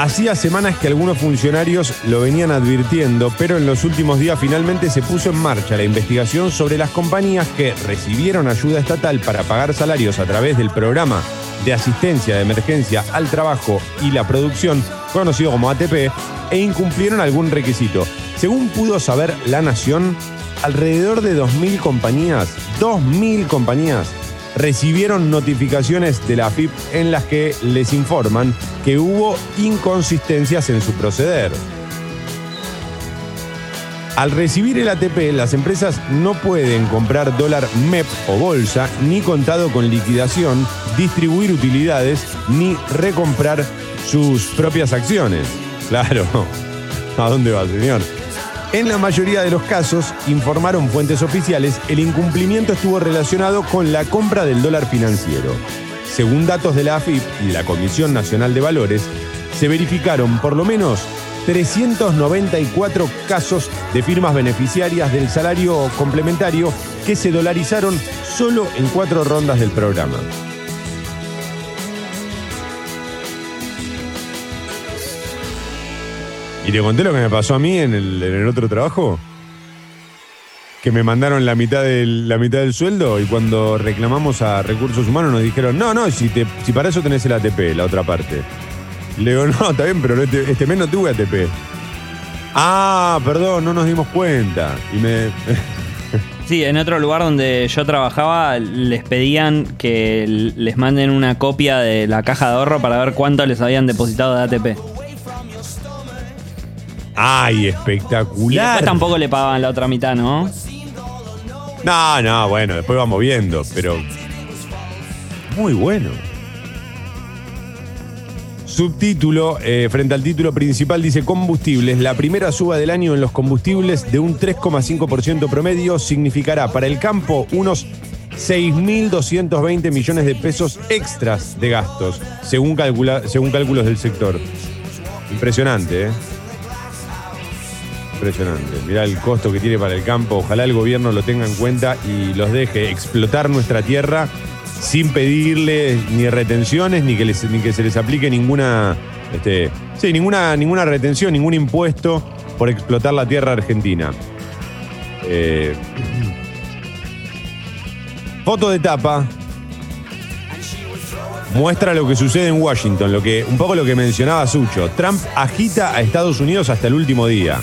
Speaker 5: Hacía semanas que algunos funcionarios lo venían advirtiendo, pero en los últimos días finalmente se puso en marcha la investigación sobre las compañías que recibieron ayuda estatal para pagar salarios a través del programa de asistencia de emergencia al trabajo y la producción, conocido como ATP, e incumplieron algún requisito. Según pudo saber La Nación, alrededor de 2.000 compañías, 2.000 compañías, recibieron notificaciones de la AFIP en las que les informan que hubo inconsistencias en su proceder. Al recibir el ATP, las empresas no pueden comprar dólar MEP o bolsa, ni contado con liquidación, distribuir utilidades, ni recomprar sus propias acciones. Claro. ¿A dónde va, señor? En la mayoría de los casos, informaron fuentes oficiales, el incumplimiento estuvo relacionado con la compra del dólar financiero. Según datos de la AFIP y la Comisión Nacional de Valores, se verificaron por lo menos 394 casos de firmas beneficiarias del salario complementario que se dolarizaron solo en cuatro rondas del programa. ¿Y te conté lo que me pasó a mí en el, en el otro trabajo? Que me mandaron la mitad, del, la mitad del sueldo y cuando reclamamos a recursos humanos nos dijeron, no, no, si, te, si para eso tenés el ATP, la otra parte. Le digo, no, está bien, pero este, este mes no tuve ATP. Ah, perdón, no nos dimos cuenta. Y me.
Speaker 6: Sí, en otro lugar donde yo trabajaba les pedían que les manden una copia de la caja de ahorro para ver cuánto les habían depositado de ATP.
Speaker 5: ¡Ay,
Speaker 6: Y
Speaker 5: espectacular!
Speaker 6: después tampoco le pagaban la otra mitad, ¿no?
Speaker 5: No, no, bueno, después vamos viendo, pero. Muy bueno. Subtítulo, eh, frente al título principal, dice combustibles. La primera suba del año en los combustibles de un 3,5% promedio significará para el campo unos 6.220 millones de pesos extras de gastos, según, calcula- según cálculos del sector. Impresionante, ¿eh? Impresionante. Mirá el costo que tiene para el campo. Ojalá el gobierno lo tenga en cuenta y los deje explotar nuestra tierra sin pedirle ni retenciones ni que, ni que se les aplique ninguna, este, sí, ninguna, ninguna retención, ningún impuesto por explotar la tierra argentina. Eh, foto de tapa muestra lo que sucede en Washington, lo que, un poco lo que mencionaba Sucho. Trump agita a Estados Unidos hasta el último día.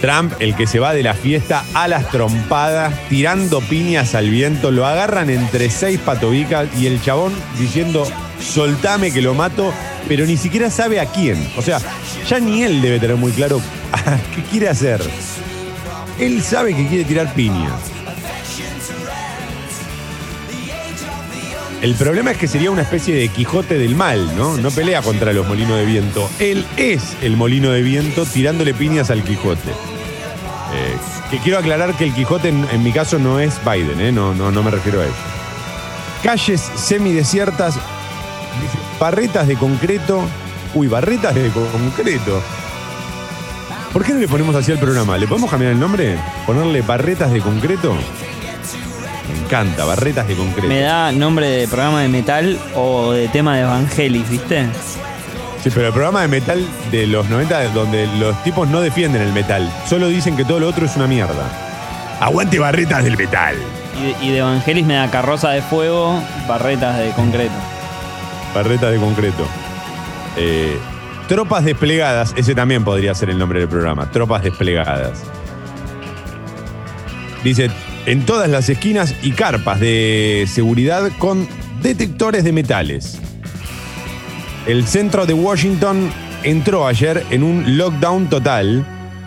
Speaker 5: Trump, el que se va de la fiesta a las trompadas, tirando piñas al viento, lo agarran entre seis patobicas y el chabón diciendo, soltame que lo mato, pero ni siquiera sabe a quién. O sea, ya ni él debe tener muy claro qué quiere hacer. Él sabe que quiere tirar piñas. El problema es que sería una especie de Quijote del mal, ¿no? No pelea contra los molinos de viento. Él es el molino de viento tirándole piñas al Quijote. Eh, que quiero aclarar que el Quijote en, mi caso no es Biden, ¿eh? No, no, no me refiero a eso. Calles semidesiertas, barretas de concreto. Uy, barretas de concreto. ¿Por qué no le ponemos así al programa? ¿Le podemos cambiar el nombre? ¿Ponerle barretas de concreto? Me encanta, barretas de concreto.
Speaker 6: Me da nombre de programa de metal o de tema de Evangelis, ¿viste?
Speaker 5: Sí, pero el programa de metal de los 90 donde los tipos no defienden el metal, solo dicen que todo lo otro es una mierda. Aguante barretas del metal.
Speaker 6: Y de, y de Evangelis me da carroza de fuego, barretas de concreto.
Speaker 5: Barretas de concreto. Eh, tropas desplegadas, ese también podría ser el nombre del programa. Tropas desplegadas. Dice, en todas las esquinas y carpas de seguridad con detectores de metales. El centro de Washington entró ayer en un lockdown total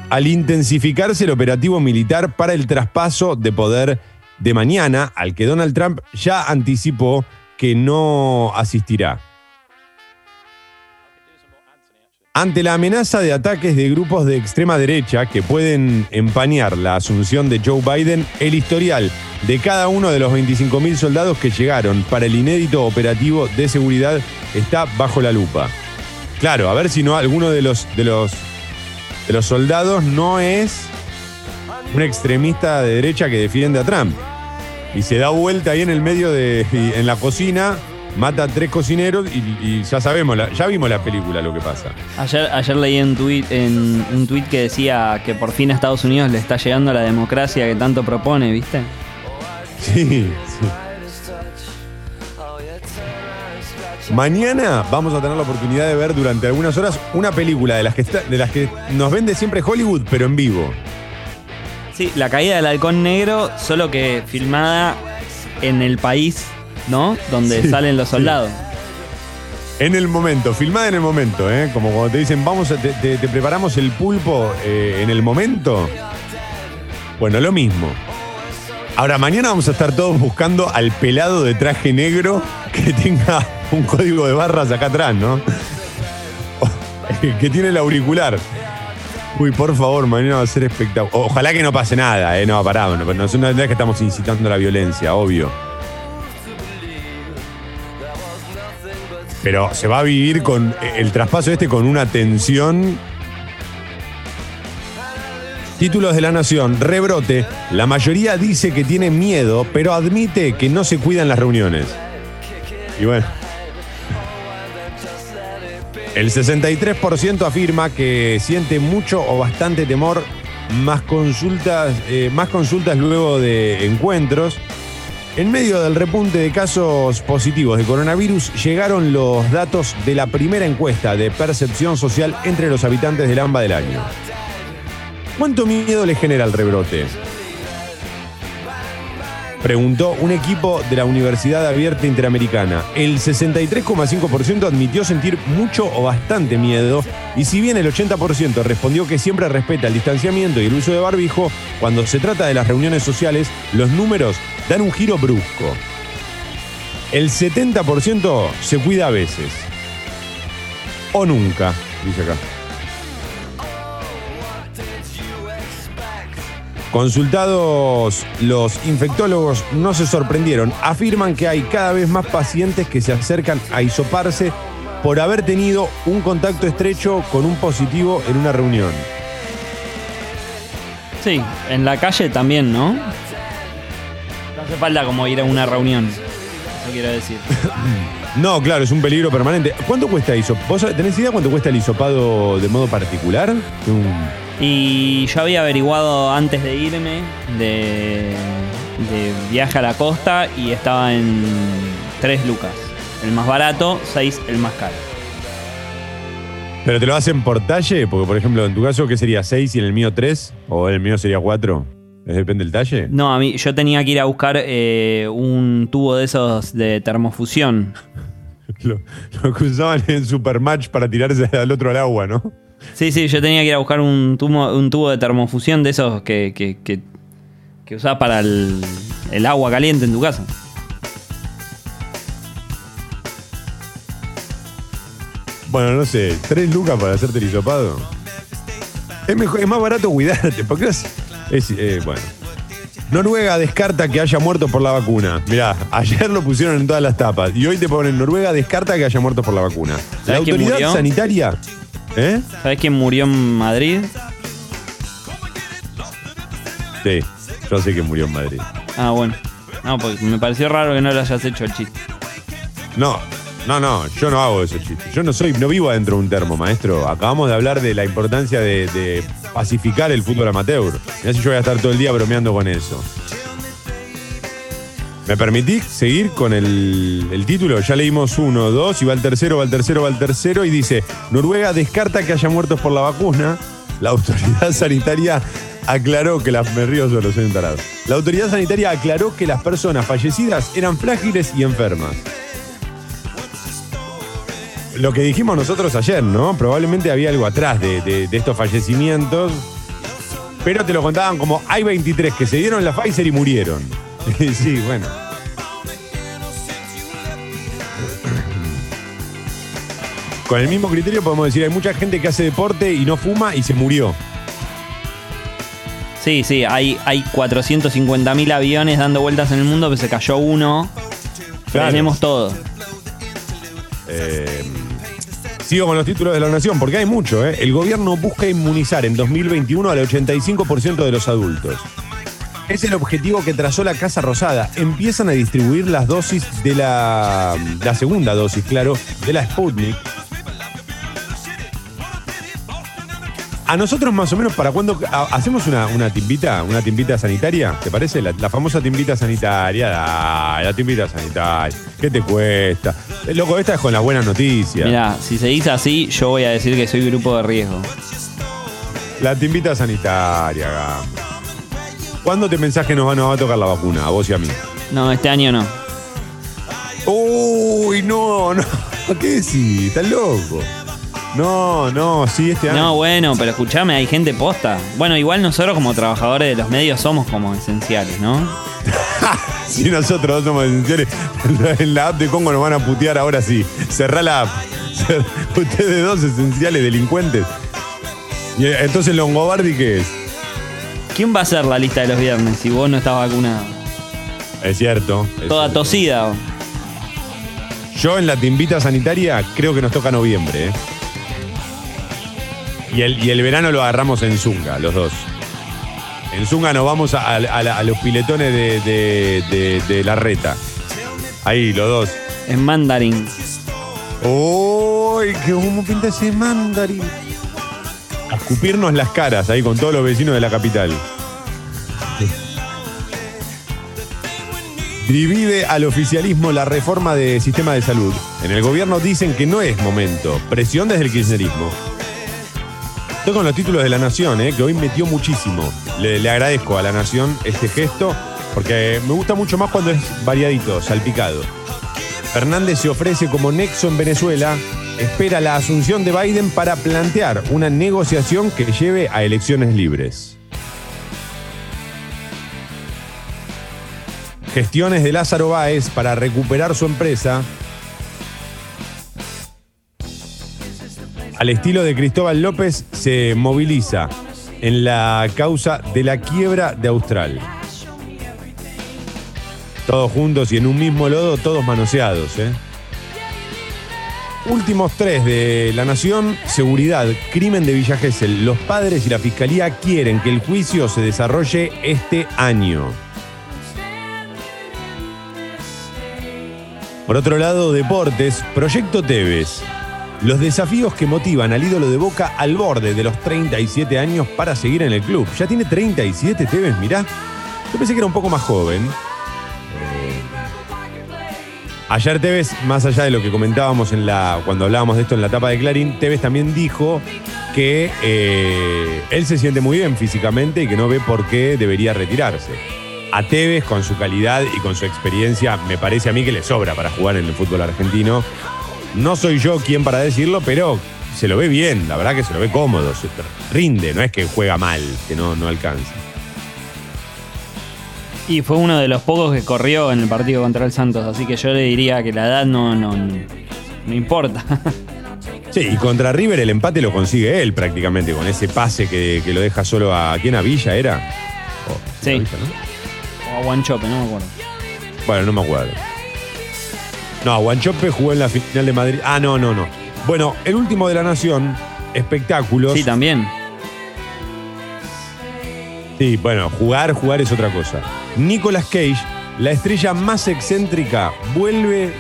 Speaker 5: al intensificarse el operativo militar para el traspaso de poder de mañana, al que Donald Trump ya anticipó que no asistirá. Ante la amenaza de ataques de grupos de extrema derecha que pueden empañar la asunción de Joe Biden, el historial de cada uno de los 25.000 soldados que llegaron para el inédito operativo de seguridad está bajo la lupa. Claro, a ver si no alguno de los, de los, de los soldados no es un extremista de derecha que defiende a Trump. Y se da vuelta ahí en el medio de. en la cocina, mata a tres cocineros y, y ya sabemos, la- ya vimos la película lo que pasa.
Speaker 6: Ayer, ayer leí en, tuit, en un tuit que decía que por fin a Estados Unidos le está llegando la democracia que tanto propone, ¿viste?
Speaker 5: Sí, sí. Mañana vamos a tener la oportunidad de ver durante algunas horas una película de las que, está- de las que nos vende siempre Hollywood, pero en vivo.
Speaker 6: Sí, la caída del halcón negro, solo que filmada en el país, ¿no? Donde
Speaker 5: Sí,
Speaker 6: salen los
Speaker 5: sí.
Speaker 6: soldados.
Speaker 5: En el momento, filmada en el momento, ¿eh? Como cuando te dicen, vamos, a- te, te- te preparamos el pulpo eh, en el momento. Bueno, lo mismo. Ahora, mañana vamos a estar todos buscando al pelado de traje negro que tenga un código de barras acá atrás, ¿no? que tiene el auricular. Uy, por favor, mañana va a ser espectacular. Ojalá que no pase nada, ¿eh? No, pará, no, no, no es que estamos incitando a la violencia, obvio. Pero se va a vivir con el traspaso este con una tensión. Títulos de la Nación, rebrote. La mayoría dice que tiene miedo, pero admite que no se cuidan las reuniones. Y bueno. El 63% afirma que siente mucho o bastante temor, más consultas, eh, más consultas luego de encuentros. En medio del repunte de casos positivos de coronavirus, llegaron los datos de la primera encuesta de percepción social entre los habitantes del AMBA del año. ¿Cuánto miedo le genera el rebrote? Preguntó un equipo de la Universidad Abierta Interamericana. El 63,5% admitió sentir mucho o bastante miedo y si bien el 80% respondió que siempre respeta el distanciamiento y el uso de barbijo, cuando se trata de las reuniones sociales, los números dan un giro brusco. El 70% se cuida a veces. O nunca, dice acá. Consultados, los infectólogos no se sorprendieron. Afirman que hay cada vez más pacientes que se acercan a hisoparse por haber tenido un contacto estrecho con un positivo en una reunión.
Speaker 6: Sí, en la calle también, ¿no? Hace falta como ir a una reunión. Eso quiero decir.
Speaker 5: No, claro, es un peligro permanente. ¿Cuánto cuesta eso? ¿Vos tenés idea cuánto cuesta el hisopado de modo particular?
Speaker 6: Y yo había averiguado antes de irme de, de viaje a la costa y estaba en 3 lucas. El más barato, 6 el más caro.
Speaker 5: ¿Pero te lo hacen por talle? Porque, por ejemplo, en tu caso, ¿qué sería 6 y en el mío 3? ¿O en el mío sería 4? ¿Depende del talle?
Speaker 6: No, a mí yo tenía que ir a buscar eh, un tubo de esos de termofusión.
Speaker 5: Lo, lo que usaban en Supermatch para tirarse al otro al agua, ¿no?
Speaker 6: Sí, sí, yo tenía que ir a buscar un tubo, un tubo de termofusión de esos que, que, que, que usás para el, el agua caliente en tu casa.
Speaker 5: Bueno, no sé, ¿tres lucas para hacerte el hisopado? Es, mejor, es más barato cuidarte, porque es, es, eh, bueno. Noruega descarta que haya muerto por la vacuna. Mirá, ayer lo pusieron en todas las tapas y hoy te ponen Noruega descarta que haya muerto por la vacuna. La
Speaker 6: ¿Sabés quién
Speaker 5: autoridad
Speaker 6: murió?
Speaker 5: sanitaria. ¿Eh?
Speaker 6: ¿Sabés quién murió en Madrid?
Speaker 5: Sí, yo sé que murió en Madrid.
Speaker 6: Ah, bueno. No, porque me pareció raro que no le hayas hecho el chiste.
Speaker 5: No, no, no, yo no hago esos chistes. Yo no soy, no vivo adentro de un termo, maestro. Acabamos de hablar de la importancia de, de pacificar el fútbol amateur. Mirá si yo voy a estar todo el día bromeando con eso. ¿Me permitís seguir con el, título? Ya leímos uno, dos, y va el tercero, va el tercero, va el tercero, y dice, Noruega descarta que haya muertos por la vacuna. La autoridad sanitaria aclaró que las... Me río solo, soy un. La autoridad sanitaria aclaró que las personas fallecidas eran frágiles y enfermas. Lo que dijimos nosotros ayer, ¿no? Probablemente había algo atrás de, de- de estos fallecimientos. Pero te lo contaban como hay 23 que se dieron la Pfizer y murieron. sí, bueno. Con el mismo criterio podemos decir, hay mucha gente que hace deporte y no fuma y se murió.
Speaker 6: Sí, sí, hay, hay 450.000 aviones dando vueltas en el mundo, pero se cayó uno.
Speaker 5: Claro.
Speaker 6: Tenemos todo.
Speaker 5: Eh, sigo con los títulos de la Nación, porque hay mucho. ¿eh? El gobierno busca inmunizar en 2021 al 85% de los adultos. Es el objetivo que trazó la Casa Rosada. Empiezan a distribuir las dosis de la, la segunda dosis, claro, de la Sputnik. A nosotros más o menos, ¿para cuándo ha- hacemos una, una timbita, una timbita sanitaria? ¿Te parece? La, la famosa timbita sanitaria, Dale, la timbita sanitaria. ¿Qué te cuesta? Eh, Loco, esta es con las buenas noticias.
Speaker 6: Mirá, si se dice así, yo voy a decir que soy grupo de riesgo.
Speaker 5: La timbita sanitaria, Gam. ¿Cuándo te pensás que nos va, nos va a tocar la vacuna? A vos y a mí.
Speaker 6: No, este año no.
Speaker 5: Uy, no, no. ¿Qué decís? ¿Estás loco? No, no, sí, este año.
Speaker 6: No, bueno, pero escuchame, hay gente posta. Bueno, igual nosotros como trabajadores de los medios somos como esenciales, ¿no?
Speaker 5: Si nosotros dos somos esenciales, en la app de Congo nos van a putear ahora sí. Cerrá la app. Ustedes dos esenciales delincuentes. Y, eh, entonces, Longobardi, ¿qué es?
Speaker 6: ¿Quién va a hacer la lista de los viernes si vos no estás vacunado?
Speaker 5: Es cierto. es
Speaker 6: Toda
Speaker 5: cierto.
Speaker 6: tosida.
Speaker 5: Yo en la timbita sanitaria creo que nos toca noviembre. ¿eh? Y, el, y el verano lo agarramos en Zunga, los dos. En Zunga nos vamos a, a- a la- a los piletones de, de- de- de la reta. Ahí, los dos.
Speaker 6: En mandarín.
Speaker 5: ¡Uy! ¡Qué cómo pinta ese mandarín! A escupirnos las caras ahí con todos los vecinos de la capital. Divide al oficialismo la reforma de sistema de salud. En el gobierno dicen que no es momento. Presión desde el kirchnerismo. Estoy con los títulos de La Nación, eh, que hoy metió muchísimo. Le, le agradezco a La Nación este gesto, porque me gusta mucho más cuando es variadito, salpicado. Fernández se ofrece como nexo en Venezuela, espera la asunción de Biden para plantear una negociación que lleve a elecciones libres. Gestiones de Lázaro Báez para recuperar su empresa. Al estilo de Cristóbal López se moviliza en la causa de la quiebra de Austral. Todos juntos y en un mismo lodo, todos manoseados. ¿eh? Últimos tres de La Nación, seguridad, crimen de Villa Gesell. Los padres y la fiscalía quieren que el juicio se desarrolle este año. Por otro lado, deportes, Proyecto Tevez. Los desafíos que motivan al ídolo de Boca al borde de los 37 años para seguir en el club. Ya tiene 37 Tevez, mirá. Yo pensé que era un poco más joven. Ayer Tevez, más allá de lo que comentábamos en la, cuando hablábamos de esto en la etapa de Clarín, Tevez también dijo que eh, él se siente muy bien físicamente y que no ve por qué debería retirarse. A Tevez, con su calidad y con su experiencia, me parece a mí que le sobra para jugar en el fútbol argentino. No soy yo quien para decirlo, pero se lo ve bien, la verdad que se lo ve cómodo, se rinde, no es que juega mal, que no, no alcanza.
Speaker 6: Y fue uno de los pocos que corrió en el partido contra el Santos, así que yo le diría que la edad no, no, no importa.
Speaker 5: Sí, y contra River el empate lo consigue él prácticamente, con ese pase que, que lo deja solo a. ¿Quién a Villa era? Oh,
Speaker 6: Sí.
Speaker 5: a Villa, ¿no?
Speaker 6: O a Guanchope, no me acuerdo.
Speaker 5: Bueno, no me acuerdo. No, Guanchope jugó en la final de Madrid. Ah, no, no, no. Bueno, el último de la Nación, espectáculos.
Speaker 6: Sí, también.
Speaker 5: Sí, bueno, jugar, jugar es otra cosa. Nicolas Cage, la estrella más excéntrica, vuelve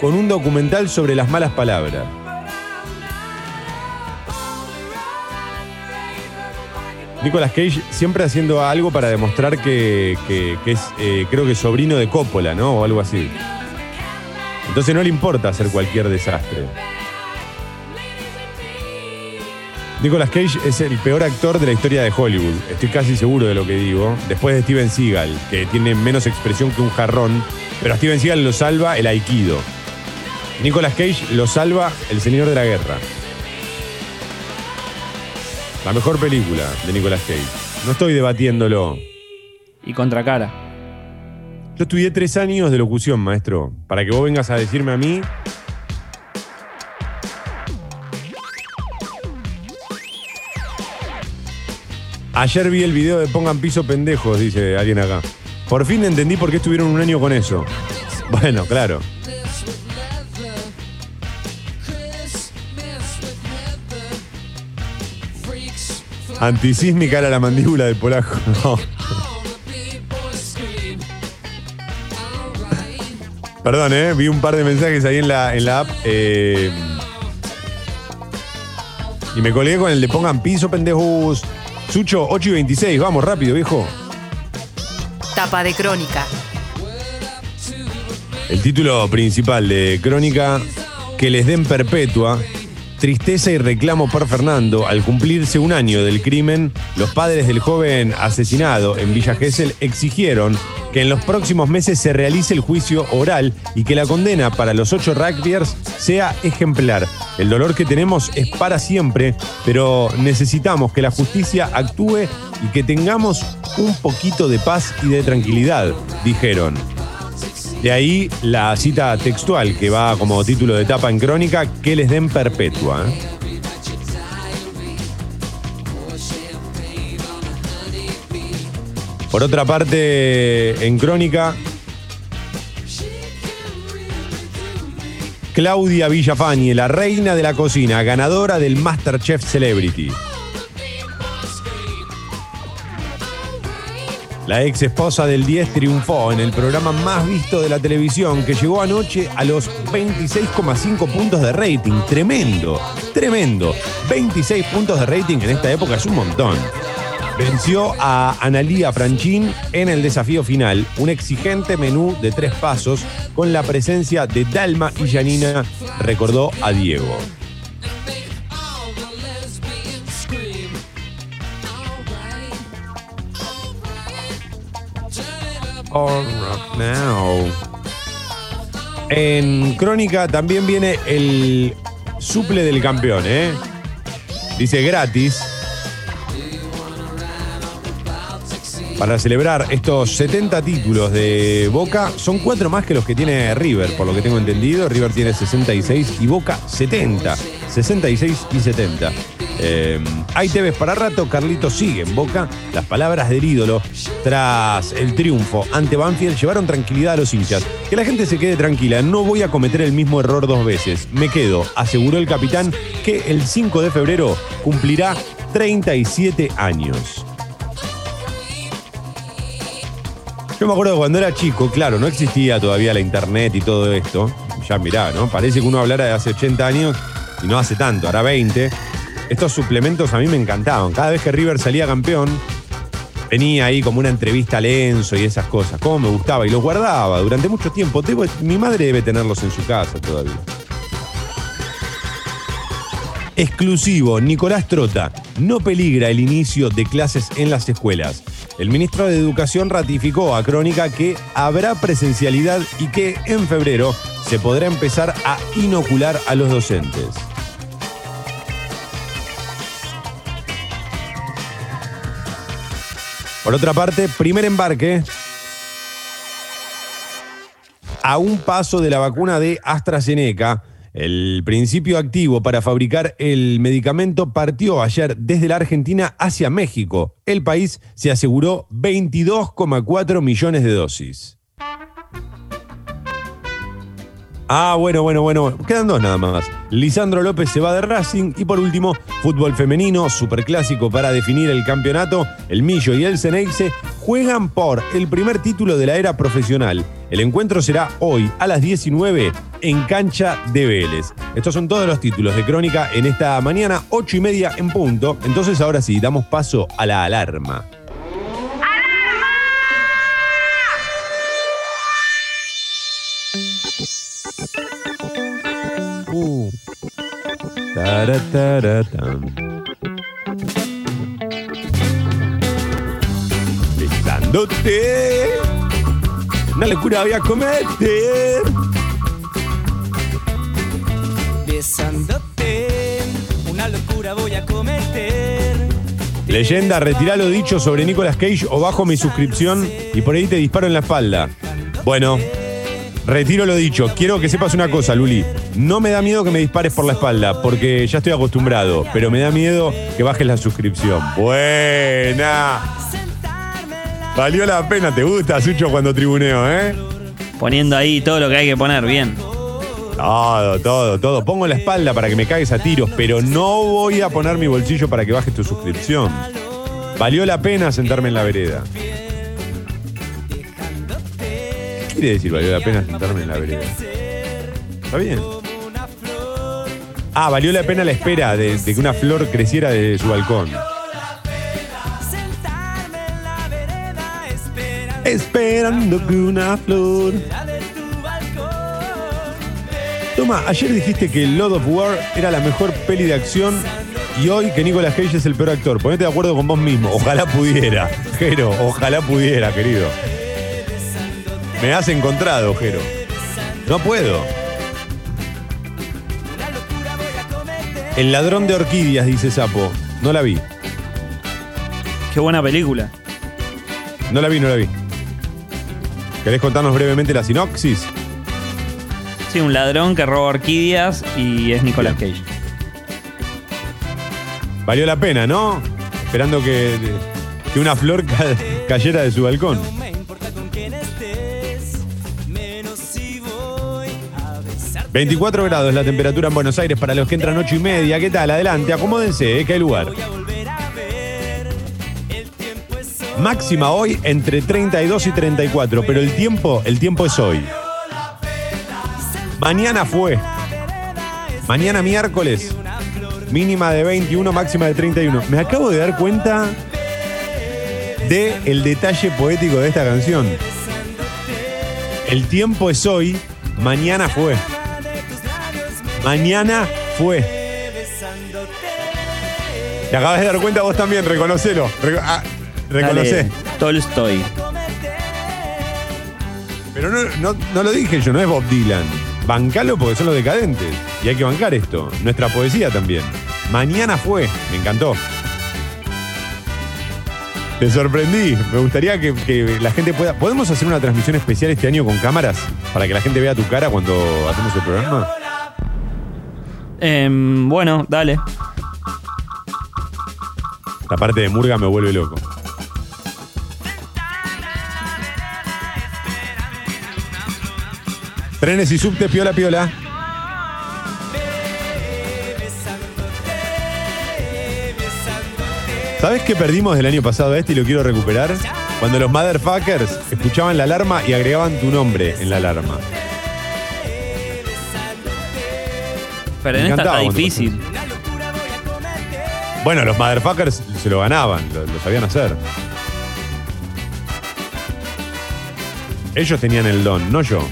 Speaker 5: con un documental sobre las malas palabras. Nicolas Cage siempre haciendo algo para demostrar que, que- que es, eh, creo que sobrino de Coppola, ¿no? O algo así. Entonces no le importa hacer cualquier desastre. Nicolas Cage es el peor actor de la historia de Hollywood. Estoy casi seguro de lo que digo. Después de Steven Seagal, que tiene menos expresión que un jarrón, pero a Steven Seagal lo salva el aikido. Nicolas Cage lo salva el Señor de la Guerra. La mejor película de Nicolas Cage. No estoy debatiéndolo.
Speaker 6: Y contra cara.
Speaker 5: Yo estudié tres años de locución, maestro. Para que vos vengas a decirme a mí. Ayer vi el video de Pongan piso pendejos, dice alguien acá. Por fin entendí por qué estuvieron un año con eso. Bueno, claro. Antisísmica era la mandíbula del polaco. No. Perdón, ¿eh? Vi un par de mensajes ahí en la, en la app. eh, y me colgué con el de pongan piso, pendejos. Sucho, 8 y 26. Vamos, rápido, viejo.
Speaker 2: Tapa de crónica.
Speaker 5: El título principal de Crónica, que les den perpetua, tristeza y reclamo por Fernando. Al cumplirse un año del crimen, los padres del joven asesinado en Villa Gesell exigieron que en los próximos meses se realice el juicio oral y que la condena para los ocho rugbyers sea ejemplar. El dolor que tenemos es para siempre, pero necesitamos que la justicia actúe y que tengamos un poquito de paz y de tranquilidad, dijeron. De ahí la cita textual que va como título de etapa en crónica, que les den perpetua. ¿eh? Por otra parte, en crónica, Claudia Villafañe, la reina de la cocina, ganadora del Masterchef Celebrity. La ex esposa del 10 triunfó en el programa más visto de la televisión que llegó anoche a los 26,5 puntos de rating. Tremendo, tremendo. 26 puntos de rating en esta época es un montón. venció a Analía Franchín en el desafío final, un exigente menú de tres pasos con la presencia de Dalma y Janina, recordó a Diego. Rock Now. En Crónica también viene el suple del campeón, ¿eh? Dice gratis. Para celebrar estos 70 títulos de Boca, son cuatro más que los que tiene River, por lo que tengo entendido. River tiene 66 y Boca 70. 66 y 70. Eh, hay TVs para rato, Carlito sigue en Boca. Las palabras del ídolo tras el triunfo ante Banfield llevaron tranquilidad a los hinchas. Que la gente se quede tranquila, no voy a cometer el mismo error dos veces. Me quedo, aseguró el capitán, que el 5 de febrero cumplirá 37 años. Yo me acuerdo cuando era chico, claro, no existía todavía la internet y todo esto. Ya mirá, ¿no? Parece que uno hablara de hace 80 años y no hace tanto, ahora 20. Estos suplementos a mí me encantaban. Cada vez que River salía campeón, venía ahí como una entrevista a Lenzo y esas cosas. Cómo me gustaba y los guardaba durante mucho tiempo. Mi madre debe tenerlos en su casa todavía. Exclusivo, Nicolás Trota. No peligra el inicio de clases en las escuelas. El ministro de Educación ratificó a Crónica que habrá presencialidad y que en febrero se podrá empezar a inocular a los docentes. Por otra parte, primer embarque a un paso de la vacuna de AstraZeneca. El principio activo para fabricar el medicamento partió ayer desde la Argentina hacia México. El país se aseguró 22,4 millones de dosis. Ah, bueno, bueno, bueno. Quedan dos nada más. Lisandro López se va de Racing. Y por último, fútbol femenino, superclásico para definir el campeonato. El Millo y el Ceneice juegan por el primer título de la era profesional. El encuentro será hoy a las 19 en cancha de Vélez. Estos son todos los títulos de crónica en esta mañana, 8 y media en punto. Entonces ahora sí, damos paso a la alarma. Uh. Besándote. Una locura voy a cometer.
Speaker 3: Besándote, una locura voy a cometer.
Speaker 5: Leyenda, retirá lo dicho sobre Nicolas Cage o bajo mi suscripción y por ahí te disparo en la espalda. Bueno, retiro lo dicho. Quiero que sepas una cosa, Luli. No me da miedo que me dispares por la espalda, porque ya estoy acostumbrado, pero me da miedo que bajes la suscripción. Buena. Valió la pena, ¿te gusta, Sucho, cuando tribuneo, eh?
Speaker 6: Poniendo ahí todo lo que hay que poner bien.
Speaker 5: Todo, todo, todo. Pongo la espalda para que me cagues a tiros, pero no voy a poner mi bolsillo para que bajes tu suscripción. Valió la pena sentarme en la vereda. Quiere decir valió la pena sentarme en la vereda? Está bien. Ah, valió la pena la espera de, que una flor creciera de su balcón.
Speaker 3: Esperando
Speaker 5: que una flor. Toma, ayer dijiste que Lord of War era la mejor peli de acción y hoy que Nicolas Cage es el peor actor. Ponete de acuerdo con vos mismo. Ojalá pudiera. Jero, ojalá pudiera, querido. Me has encontrado, Jero. No puedo. El ladrón de orquídeas, dice Sapo. No la vi.
Speaker 6: Qué buena película.
Speaker 5: No la vi, no la vi. ¿Querés contarnos brevemente la sinopsis?
Speaker 6: Sí, un ladrón que roba orquídeas y es Nicolas Cage.
Speaker 5: Valió la pena, ¿no? Esperando que, que una flor ca- cayera de su balcón. 24 grados la temperatura en Buenos Aires para los que entran 8 y media. ¿Qué tal? Adelante, acomódense, ¿eh? que hay lugar. Máxima hoy entre 32 y 34, pero el tiempo, el tiempo es hoy. Mañana fue. Mañana miércoles. Mínima de 21, máxima de 31. Me acabo de dar cuenta de el detalle poético de esta canción. El tiempo es hoy, mañana fue. Mañana fue. Te acabas de dar cuenta vos también, reconocelo. Reco- ah, reconocé.
Speaker 6: Dale, Tolstoy.
Speaker 5: Pero no, no- no lo dije yo, no es Bob Dylan. Bancalo porque son los decadentes. Y hay que bancar esto. Nuestra poesía también. Mañana fue. Me encantó. Te sorprendí. Me gustaría que, que la gente pueda. ¿Podemos hacer una transmisión especial este año con cámaras? Para que la gente vea tu cara cuando hacemos el programa.
Speaker 6: Em, bueno, dale.
Speaker 5: La parte de Murga me vuelve loco. Trenes y subte, piola, piola. ¿Sabes qué perdimos del año pasado este y lo quiero recuperar? Cuando los motherfuckers escuchaban la alarma y agregaban tu nombre en la alarma.
Speaker 6: Pero en esta está
Speaker 5: encantaba cuando
Speaker 6: difícil.
Speaker 5: Bueno, los motherfuckers se lo ganaban, lo, lo sabían hacer. Ellos tenían el don, no yo.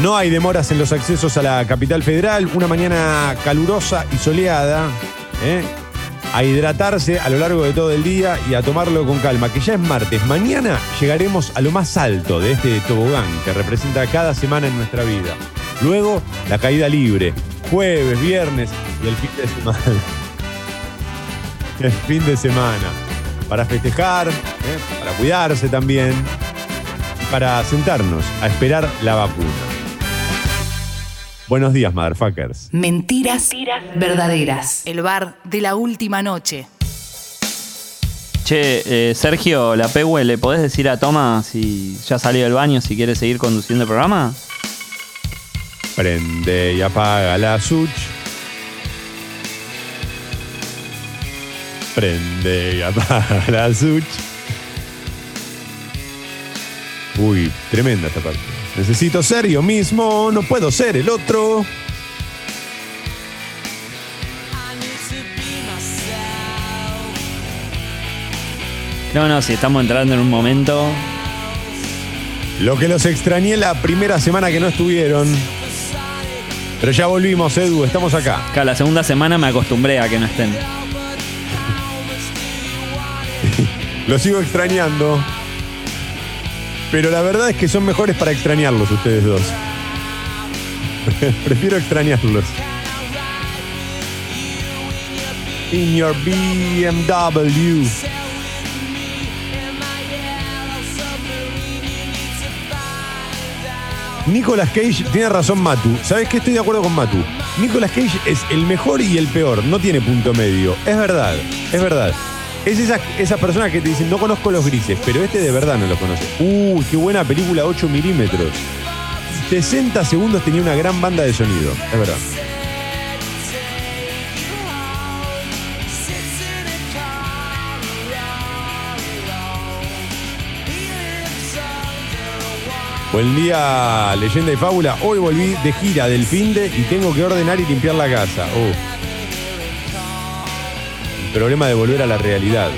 Speaker 5: No hay demoras en los accesos a la capital federal. Una mañana calurosa y soleada. ¿eh? A hidratarse a lo largo de todo el día y a tomarlo con calma, que ya es martes. Mañana llegaremos a lo más alto de este tobogán que representa cada semana en nuestra vida. Luego, la caída libre. Jueves, viernes y el fin de semana. el fin de semana. Para festejar, ¿eh? para cuidarse también y para sentarnos a esperar la vacuna. Buenos días, motherfuckers.
Speaker 2: Mentiras, verdaderas. El bar de la última noche.
Speaker 6: Che, eh, Sergio, la PW, ¿le podés decir a Toma si ya salió del baño, si quiere seguir conduciendo el programa?
Speaker 5: Prende y apaga la such. Prende y apaga la such. Uy, tremenda esta parte. Necesito ser yo mismo, no puedo ser el otro.
Speaker 6: No, no, si estamos entrando en un momento.
Speaker 5: Lo que los extrañé la primera semana que no estuvieron. Pero ya volvimos, Edu, estamos acá.
Speaker 6: Acá la segunda semana me acostumbré a que no estén.
Speaker 5: Los sigo extrañando. Pero la verdad es que son mejores para extrañarlos ustedes dos. Prefiero extrañarlos. In your BMW. Nicolas Cage tiene razón Matu. ¿Sabes qué? Estoy de acuerdo con Matu. Nicolas Cage es el mejor y el peor. No tiene punto medio. Es verdad. Es verdad. Es esa, esa persona que te dicen, no conozco los grises, pero este de verdad no lo conoce. Uh, qué buena película 8 milímetros. 60 segundos tenía una gran banda de sonido. Es verdad. Buen día, leyenda y fábula. Hoy volví de gira del finde y tengo que ordenar y limpiar la casa. Uh. El problema de volver a la realidad.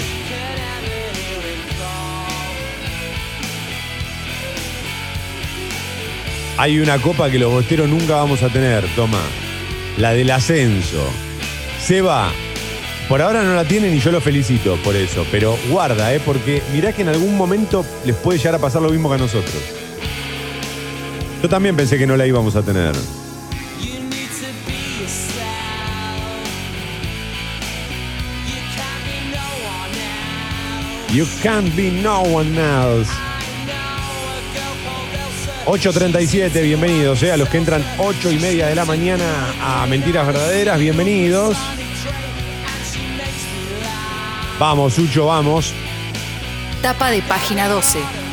Speaker 5: Hay una copa que los bosteros nunca vamos a tener, toma. La del ascenso. Seba, por ahora no la tienen y yo lo felicito por eso. Pero guarda, ¿eh? porque mirá que en algún momento les puede llegar a pasar lo mismo que a nosotros. Yo también pensé que no la íbamos a tener. You can't be no one else. 8.37, bienvenidos eh, a los que entran 8 y media de la mañana a Mentiras Verdaderas, bienvenidos. Vamos, Sucho, vamos.
Speaker 2: Tapa de página 12.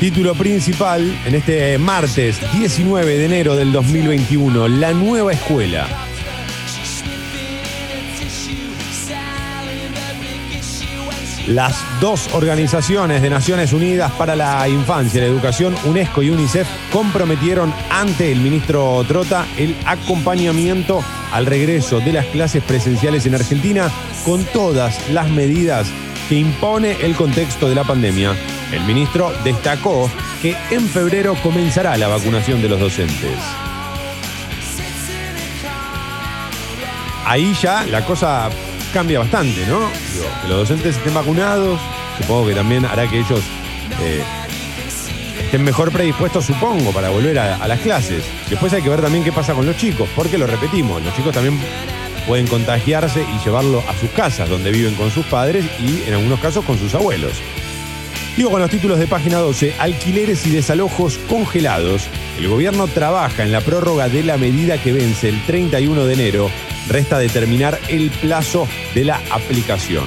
Speaker 5: Título principal en este martes 19 de enero del 2021, la nueva escuela. Las dos organizaciones de Naciones Unidas para la Infancia y la Educación, UNESCO y UNICEF, comprometieron ante el ministro Trota el acompañamiento al regreso de las clases presenciales en Argentina con todas las medidas que impone el contexto de la pandemia. El ministro destacó que en febrero comenzará la vacunación de los docentes. Ahí ya la cosa cambia bastante, ¿no? Que los docentes estén vacunados, supongo que también hará que ellos eh, estén mejor predispuestos, supongo, para volver a, a las clases. Después hay que ver también qué pasa con los chicos, porque lo repetimos, los chicos también pueden contagiarse y llevarlo a sus casas, donde viven con sus padres y en algunos casos con sus abuelos. Digo con los títulos de página 12, alquileres y desalojos congelados. El gobierno trabaja en la prórroga de la medida que vence el 31 de enero. Resta determinar el plazo de la aplicación.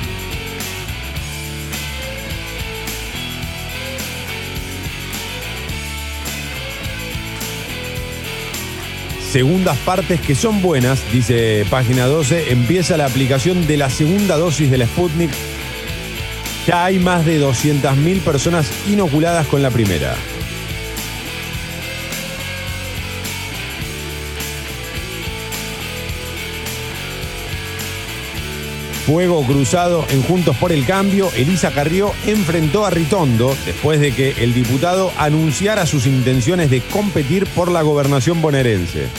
Speaker 5: Segundas partes que son buenas, dice página 12, empieza la aplicación de la segunda dosis de la Sputnik. Ya hay más de 200.000 personas inoculadas con la primera. Fuego cruzado en Juntos por el Cambio, Elisa Carrió enfrentó a Ritondo después de que el diputado anunciara sus intenciones de competir por la gobernación bonaerense.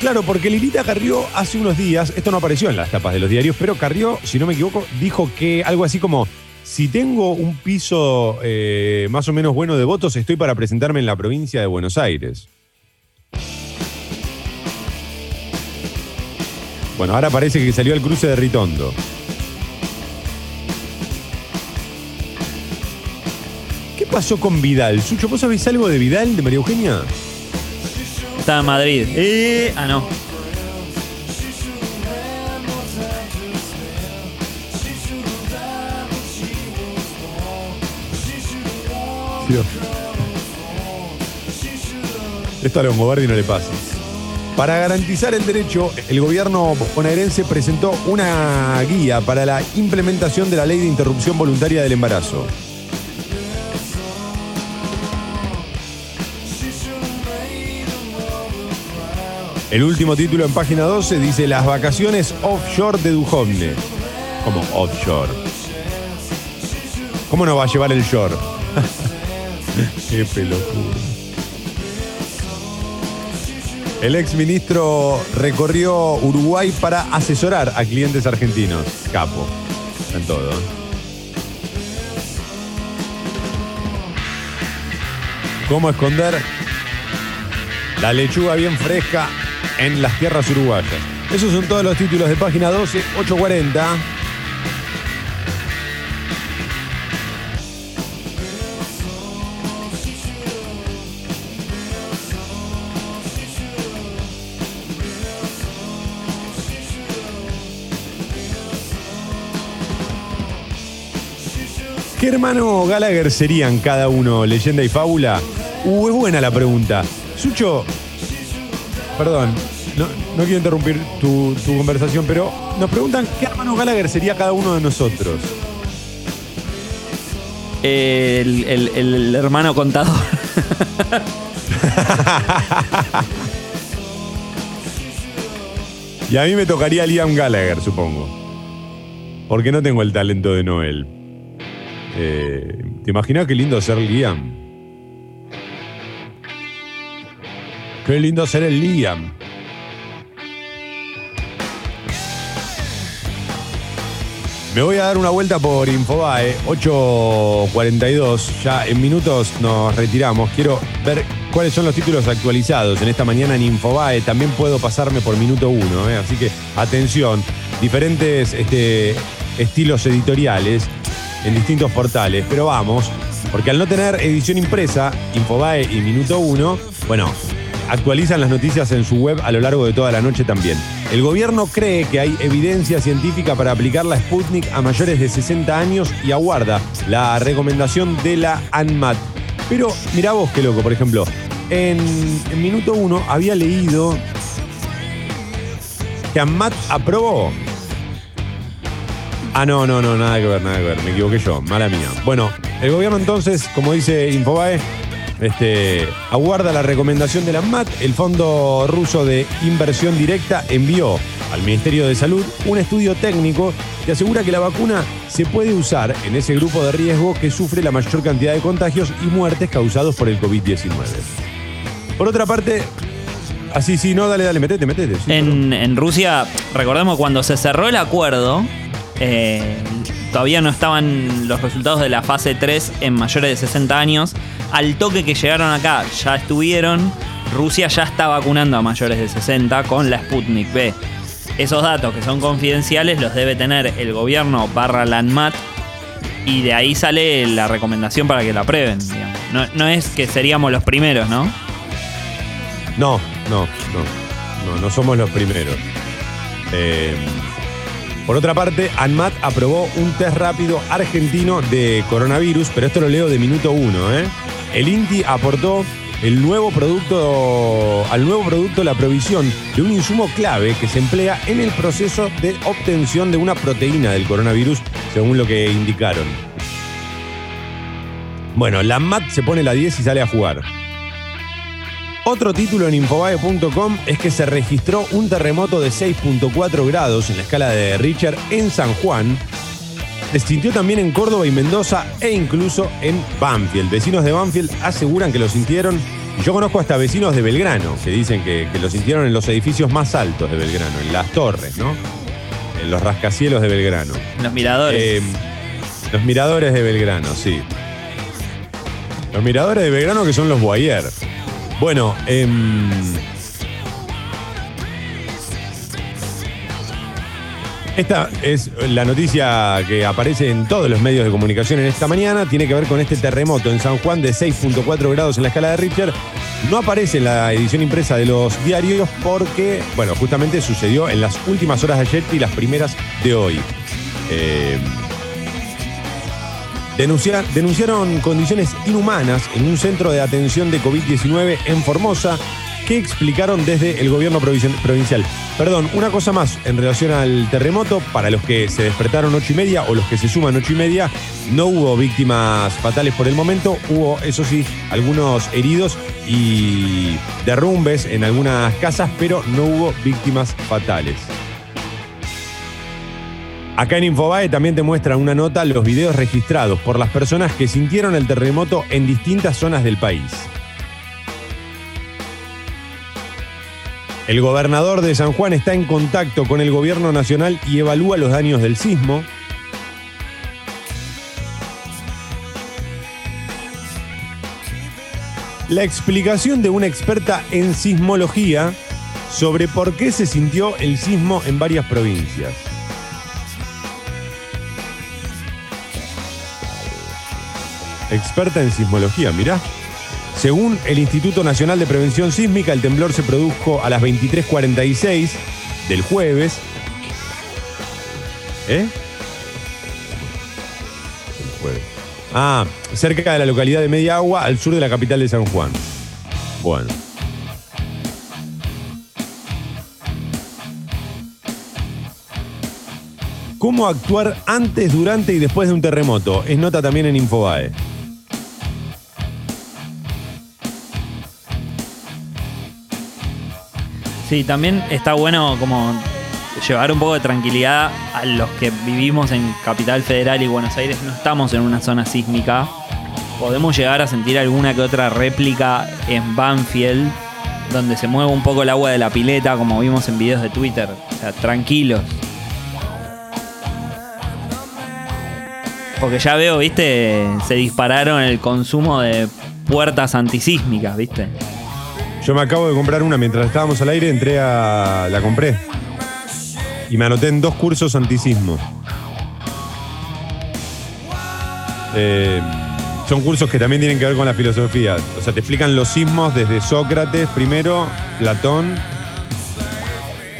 Speaker 5: Claro, porque Lilita Carrió hace unos días, esto no apareció en las tapas de los diarios, pero Carrió, si no me equivoco, dijo que algo así como, si tengo un piso eh, más o menos bueno de votos, estoy para presentarme en la provincia de Buenos Aires. Bueno, ahora parece que salió el cruce de Ritondo. ¿Qué pasó con Vidal? Sucho, ¿vos sabés algo de Vidal, de María Eugenia?
Speaker 6: Está en Madrid. Eh, ah, no.
Speaker 5: Esto a Longobardi no le pasa. Para garantizar el derecho, el gobierno bonaerense presentó una guía para la implementación de la ley de interrupción voluntaria del embarazo. El último título en página 12 dice las vacaciones offshore de Duhovne. Como offshore. ¿Cómo no va a llevar el shore? Qué pelotudo. El ex ministro recorrió Uruguay para asesorar a clientes argentinos. Capo. En todo. ¿Cómo esconder la lechuga bien fresca en las tierras uruguayas? Esos son todos los títulos de página 12, 840. ¿Qué hermano Gallagher serían cada uno, leyenda y fábula? Uh, es buena la pregunta. Sucho, perdón, no, no quiero interrumpir tu, tu conversación, pero nos preguntan qué hermano Gallagher sería cada uno de nosotros.
Speaker 6: El, el- el hermano contador.
Speaker 5: Y a mí me tocaría Liam Gallagher, supongo. Porque no tengo el talento de Noel. Eh, ¿Te imaginas qué lindo ser Liam? Qué lindo ser el Liam. Me voy a dar una vuelta por Infobae, 8.42. Ya en minutos nos retiramos. Quiero ver cuáles son los títulos actualizados en esta mañana en Infobae. También puedo pasarme por minuto uno, ¿eh? así que atención. Diferentes este, estilos editoriales en distintos portales. Pero vamos, porque al no tener edición impresa, Infobae y Minuto Uno, bueno, actualizan las noticias en su web a lo largo de toda la noche también. El gobierno cree que hay evidencia científica para aplicar la Sputnik a mayores de 60 años y aguarda la recomendación de la ANMAT. Pero mirá vos qué loco, por ejemplo, en, Minuto Uno había leído que ANMAT aprobó Ah, no, no, no, nada que ver, nada que ver. Me equivoqué yo, mala mía. Bueno, el gobierno entonces, como dice Infobae, este, aguarda la recomendación de la MAT. El Fondo Ruso de Inversión Directa envió al Ministerio de Salud un estudio técnico que asegura que la vacuna se puede usar en ese grupo de riesgo que sufre la mayor cantidad de contagios y muertes causados por el COVID-19. Por otra parte, así sí, no, dale, dale, metete, metete. sí,
Speaker 6: En, en Rusia, recordemos cuando se cerró el acuerdo, eh, todavía no estaban los resultados de la fase 3 en mayores de 60 años. Al toque que llegaron acá, ya estuvieron. Rusia ya está vacunando a mayores de 60 con la Sputnik B. Esos datos que son confidenciales los debe tener el gobierno barra la ANMAT y de ahí sale la recomendación para que la prueben. No, no es que seríamos los primeros, ¿no?
Speaker 5: No, no, no. No, no somos los primeros. Eh, por otra parte, ANMAT aprobó un test rápido argentino de coronavirus, pero esto lo leo de minuto uno. ¿eh? El INTI aportó el nuevo producto, al nuevo producto la provisión de un insumo clave que se emplea en el proceso de obtención de una proteína del coronavirus, según lo que indicaron. Bueno, la ANMAT se pone la 10 y sale a jugar. Otro título en infobae.com es que se registró un terremoto de 6.4 grados en la escala de Richard en San Juan. Se sintió también en Córdoba y Mendoza e incluso en Banfield. Vecinos de Banfield aseguran que lo sintieron. Yo conozco hasta vecinos de Belgrano que dicen que, que lo sintieron en los edificios más altos de Belgrano, en las torres, ¿no? En los rascacielos de Belgrano.
Speaker 6: Los miradores.
Speaker 5: Eh, los miradores de Belgrano, sí. Los miradores de Belgrano que son los Boyer. Bueno, em, esta es la noticia que aparece en todos los medios de comunicación en esta mañana. Tiene que ver con este terremoto en San Juan de 6.4 grados en la escala de Richter. No aparece en la edición impresa de los diarios porque, bueno, justamente sucedió en las últimas horas de ayer y las primeras de hoy. Eh, denuncia- denunciaron condiciones inhumanas en un centro de atención de COVID-19 en Formosa que explicaron desde el gobierno provin- provincial. Perdón, una cosa más en relación al terremoto, para los que se despertaron ocho y media o los que se suman ocho y media, no hubo víctimas fatales por el momento, hubo, eso sí, algunos heridos y derrumbes en algunas casas, pero no hubo víctimas fatales. Acá en Infobae también te muestran una nota los videos registrados por las personas que sintieron el terremoto en distintas zonas del país. El gobernador de San Juan está en contacto con el gobierno nacional y evalúa los daños del sismo. La explicación de una experta en sismología sobre por qué se sintió el sismo en varias provincias. Experta en sismología, mirá. Según el Instituto Nacional de Prevención Sísmica, el temblor se produjo a las 23.46 del jueves. ¿Eh? El jueves. Ah, cerca de la localidad de Media Agua, al sur de la capital de San Juan. Bueno. ¿Cómo actuar antes, durante y después de un terremoto? Es nota también en Infobae.
Speaker 6: Sí, también está bueno como llevar un poco de tranquilidad a los que vivimos en Capital Federal y Buenos Aires, no estamos en una zona sísmica. Podemos llegar a sentir alguna que otra réplica en Banfield, donde se mueve un poco el agua de la pileta, como vimos en videos de Twitter. O sea, tranquilos. Porque ya veo, viste, se dispararon el consumo de puertas antisísmicas, viste.
Speaker 5: Yo me acabo de comprar una mientras estábamos al aire, entré a. la compré. Y me anoté en dos cursos antisismo. Eh, son cursos que también tienen que ver con la filosofía. O sea, te explican los sismos desde Sócrates primero, Platón.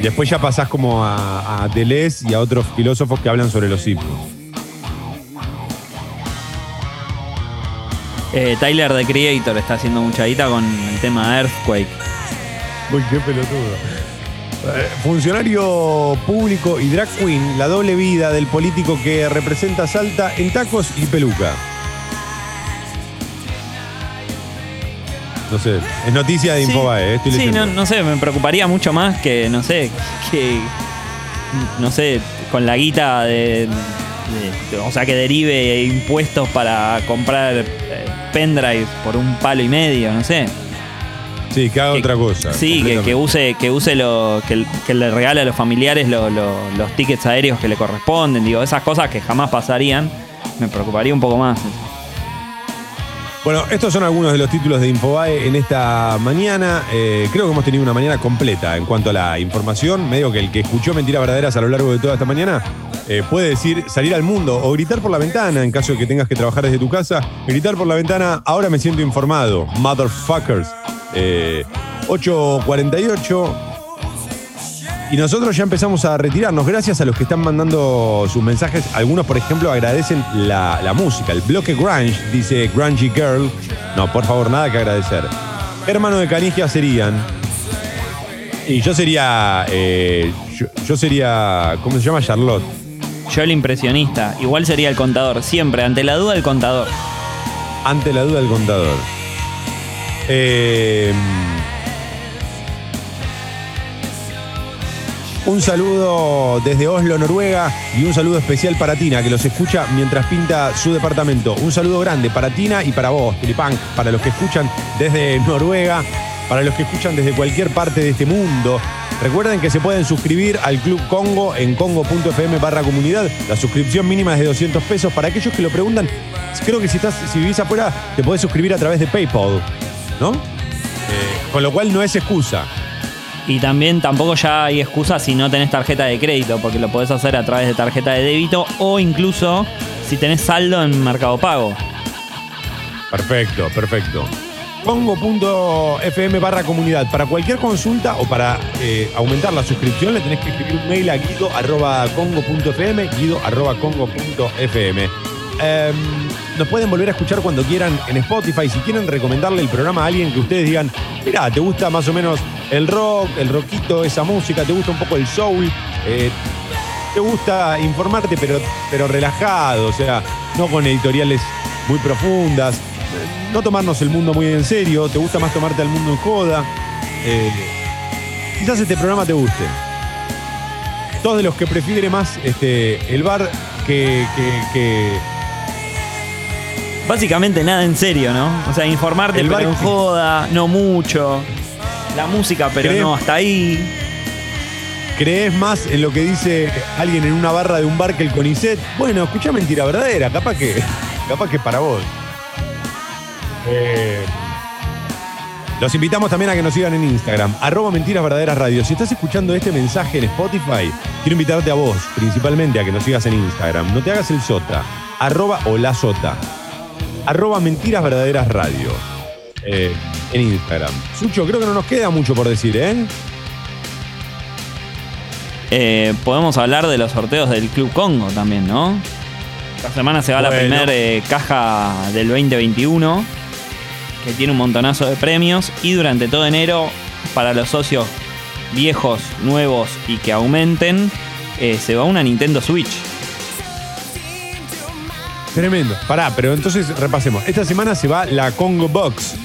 Speaker 5: Después ya pasás como a, a Deleuze y a otros filósofos que hablan sobre los sismos.
Speaker 6: Eh, Tyler the Creator está haciendo mucha guita con el tema Earthquake.
Speaker 5: Uy, qué pelotudo. Eh, Funcionario público y drag queen, la doble vida del político que representa Salta en tacos y peluca. No sé, es noticia de Infobae, eh, estoy
Speaker 6: Sí, no, no sé, me preocuparía mucho más que, no sé, que, no sé, con la guita de, de- o sea, que derive impuestos para comprar pendrive por un palo y medio, no sé.
Speaker 5: Sí, que haga
Speaker 6: Que-
Speaker 5: otra cosa.
Speaker 6: Sí, que, que use, que use lo, que, que le regale a los familiares lo- lo- los tickets aéreos que le corresponden, digo, esas cosas que jamás pasarían, me preocuparía un poco más.
Speaker 5: Bueno, estos son algunos de los títulos de Infobae en esta mañana. Eh, creo que hemos tenido una mañana completa en cuanto a la información. Medio que el que escuchó mentiras verdaderas a lo largo de toda esta mañana eh, puede decir salir al mundo o gritar por la ventana en caso de que tengas que trabajar desde tu casa. Gritar por la ventana, ahora me siento informado. Motherfuckers. Eh, 8.48. Y nosotros ya empezamos a retirarnos. Gracias a los que están mandando sus mensajes. Algunos, por ejemplo, agradecen la, la música. El bloque Grunge, dice Grungy Girl. No, por favor, nada que agradecer. Hermano de Canigia serían. Y yo sería. eh, yo, yo sería. ¿Cómo se llama? Charlotte.
Speaker 6: Yo el impresionista, igual sería el contador, siempre, ante la duda el contador.
Speaker 5: Ante la duda del contador. Eh, un saludo desde Oslo, Noruega, y un saludo especial para Tina, que los escucha mientras pinta su departamento. Un saludo grande para Tina y para vos, Tulipunk, para los que escuchan desde Noruega, para los que escuchan desde cualquier parte de este mundo. Recuerden que se pueden suscribir al Club Congo en congo.fm barra comunidad. La suscripción mínima es de 200 pesos. Para aquellos que lo preguntan, creo que si, estás, si vivís afuera, te podés suscribir a través de PayPal, ¿no? Eh, con lo cual no es excusa.
Speaker 6: Y también tampoco ya hay excusa si no tenés tarjeta de crédito, porque lo podés hacer a través de tarjeta de débito o incluso si tenés saldo en Mercado Pago.
Speaker 5: Perfecto, perfecto. Congo.fm barra comunidad. Para cualquier consulta o para eh, aumentar la suscripción le tenés que escribir un mail a guido arroba guido. Em, nos pueden volver a escuchar cuando quieran en Spotify. Si quieren recomendarle el programa a alguien que ustedes digan, mira, te gusta más o menos el rock, el rockito, esa música, te gusta un poco el soul, eh, te gusta informarte pero, pero relajado, o sea, no con editoriales muy profundas, no tomarnos el mundo muy en serio, te gusta más tomarte al mundo en joda. eh, quizás este programa te guste. Todos de los que prefiere más este, el bar que, que- que-
Speaker 6: Básicamente nada en serio, ¿no? O sea, informarte
Speaker 5: El
Speaker 6: pero en
Speaker 5: bar-
Speaker 6: joda, no mucho. La música, pero
Speaker 5: ¿Crees?
Speaker 6: no, hasta ahí.
Speaker 5: crees más en lo que dice alguien en una barra de un bar que el CONICET. Bueno, escucha mentira verdadera, capaz que, capaz que para vos. Eh, los invitamos también a que nos sigan en Instagram, arroba mentiras verdaderas radio. Si estás escuchando este mensaje en Spotify, quiero invitarte a vos, principalmente, a que nos sigas en Instagram. No te hagas el sota, arroba o la sota, arroba mentiras verdaderas radio. Eh, en Instagram. Sucho, creo que no nos queda mucho por decir, ¿eh?
Speaker 6: Eh, podemos hablar de los sorteos del Club Congo también, ¿no? Esta semana se va la
Speaker 5: Bueno.
Speaker 6: primera eh, caja del 2021, que tiene un montonazo de premios. Y durante todo enero, para los socios viejos, nuevos y que aumenten, eh, se va una Nintendo Switch.
Speaker 5: Tremendo. Pará, pero entonces repasemos. Esta semana se va la Congo Box.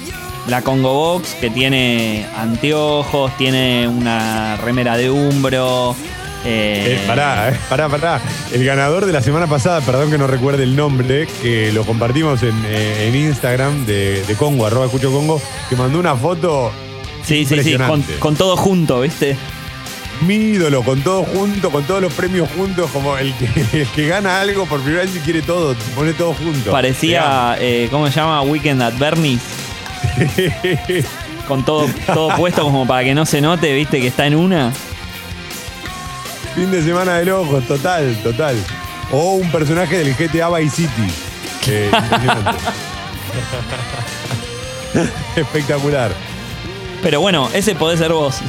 Speaker 6: La Congo Box, que tiene anteojos, tiene una remera de Umbro. eh,
Speaker 5: Eh, pará, eh, pará, pará. El ganador de la semana pasada, perdón que no recuerde el nombre, que lo compartimos en, eh, en Instagram de, de Congo, arroba escucho Congo, que mandó una foto
Speaker 6: Sí, sí, sí, con, todo junto, ¿viste?
Speaker 5: mi ídolo, con todo junto, con todos los premios juntos, como el que, el que gana algo por primera vez y quiere todo, pone todo junto.
Speaker 6: Parecía, eh, ¿cómo se llama? Weekend at Bernie's. Con todo, todo puesto como para que no se note, ¿viste? Que está en una.
Speaker 5: Fin de semana de locos, total, total. O un personaje del GTA Vice City. Eh. Espectacular.
Speaker 6: Pero bueno, ese podés ser vos.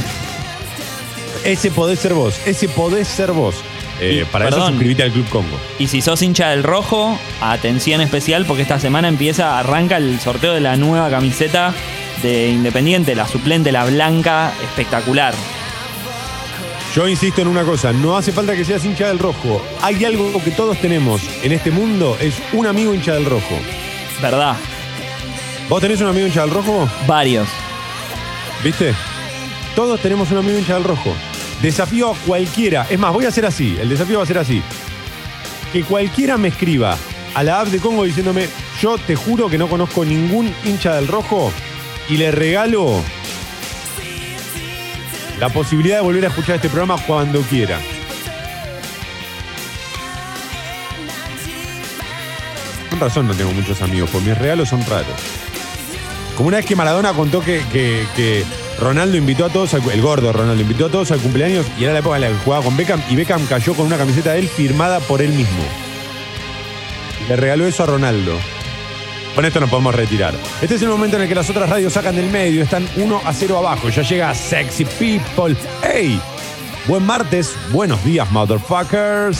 Speaker 5: Ese podés ser vos, ese podés ser vos. Eh, para eso suscribite al Club Congo.
Speaker 6: Y si sos hincha del rojo, atención especial porque esta semana empieza, arranca el sorteo de la nueva camiseta de Independiente, la suplente, la blanca, espectacular.
Speaker 5: Yo insisto en una cosa, no hace falta que seas hincha del rojo. Hay algo que todos tenemos en este mundo, es un amigo hincha del rojo.
Speaker 6: ¿Verdad?
Speaker 5: ¿Vos tenés un amigo hincha del rojo?
Speaker 6: Varios.
Speaker 5: ¿Viste? Todos tenemos un amigo hincha del rojo. Desafío a cualquiera. Es más, voy a hacer así. El desafío va a ser así. Que cualquiera me escriba a la app de Congo diciéndome, yo te juro que no conozco ningún hincha del rojo y le regalo la posibilidad de volver a escuchar este programa cuando quiera. Con razón no tengo muchos amigos, porque mis regalos son raros. Como una vez que Maradona contó que, que- que Ronaldo invitó a todos, al- el gordo Ronaldo invitó a todos al cumpleaños y era la época en la que jugaba con Beckham y Beckham cayó con una camiseta de él firmada por él mismo. Le regaló eso a Ronaldo. Con esto nos podemos retirar. Este es el momento en el que las otras radios sacan del medio, están 1 a 0 abajo. Ya llega Sexy People. ¡Hey! Buen martes, buenos días, motherfuckers.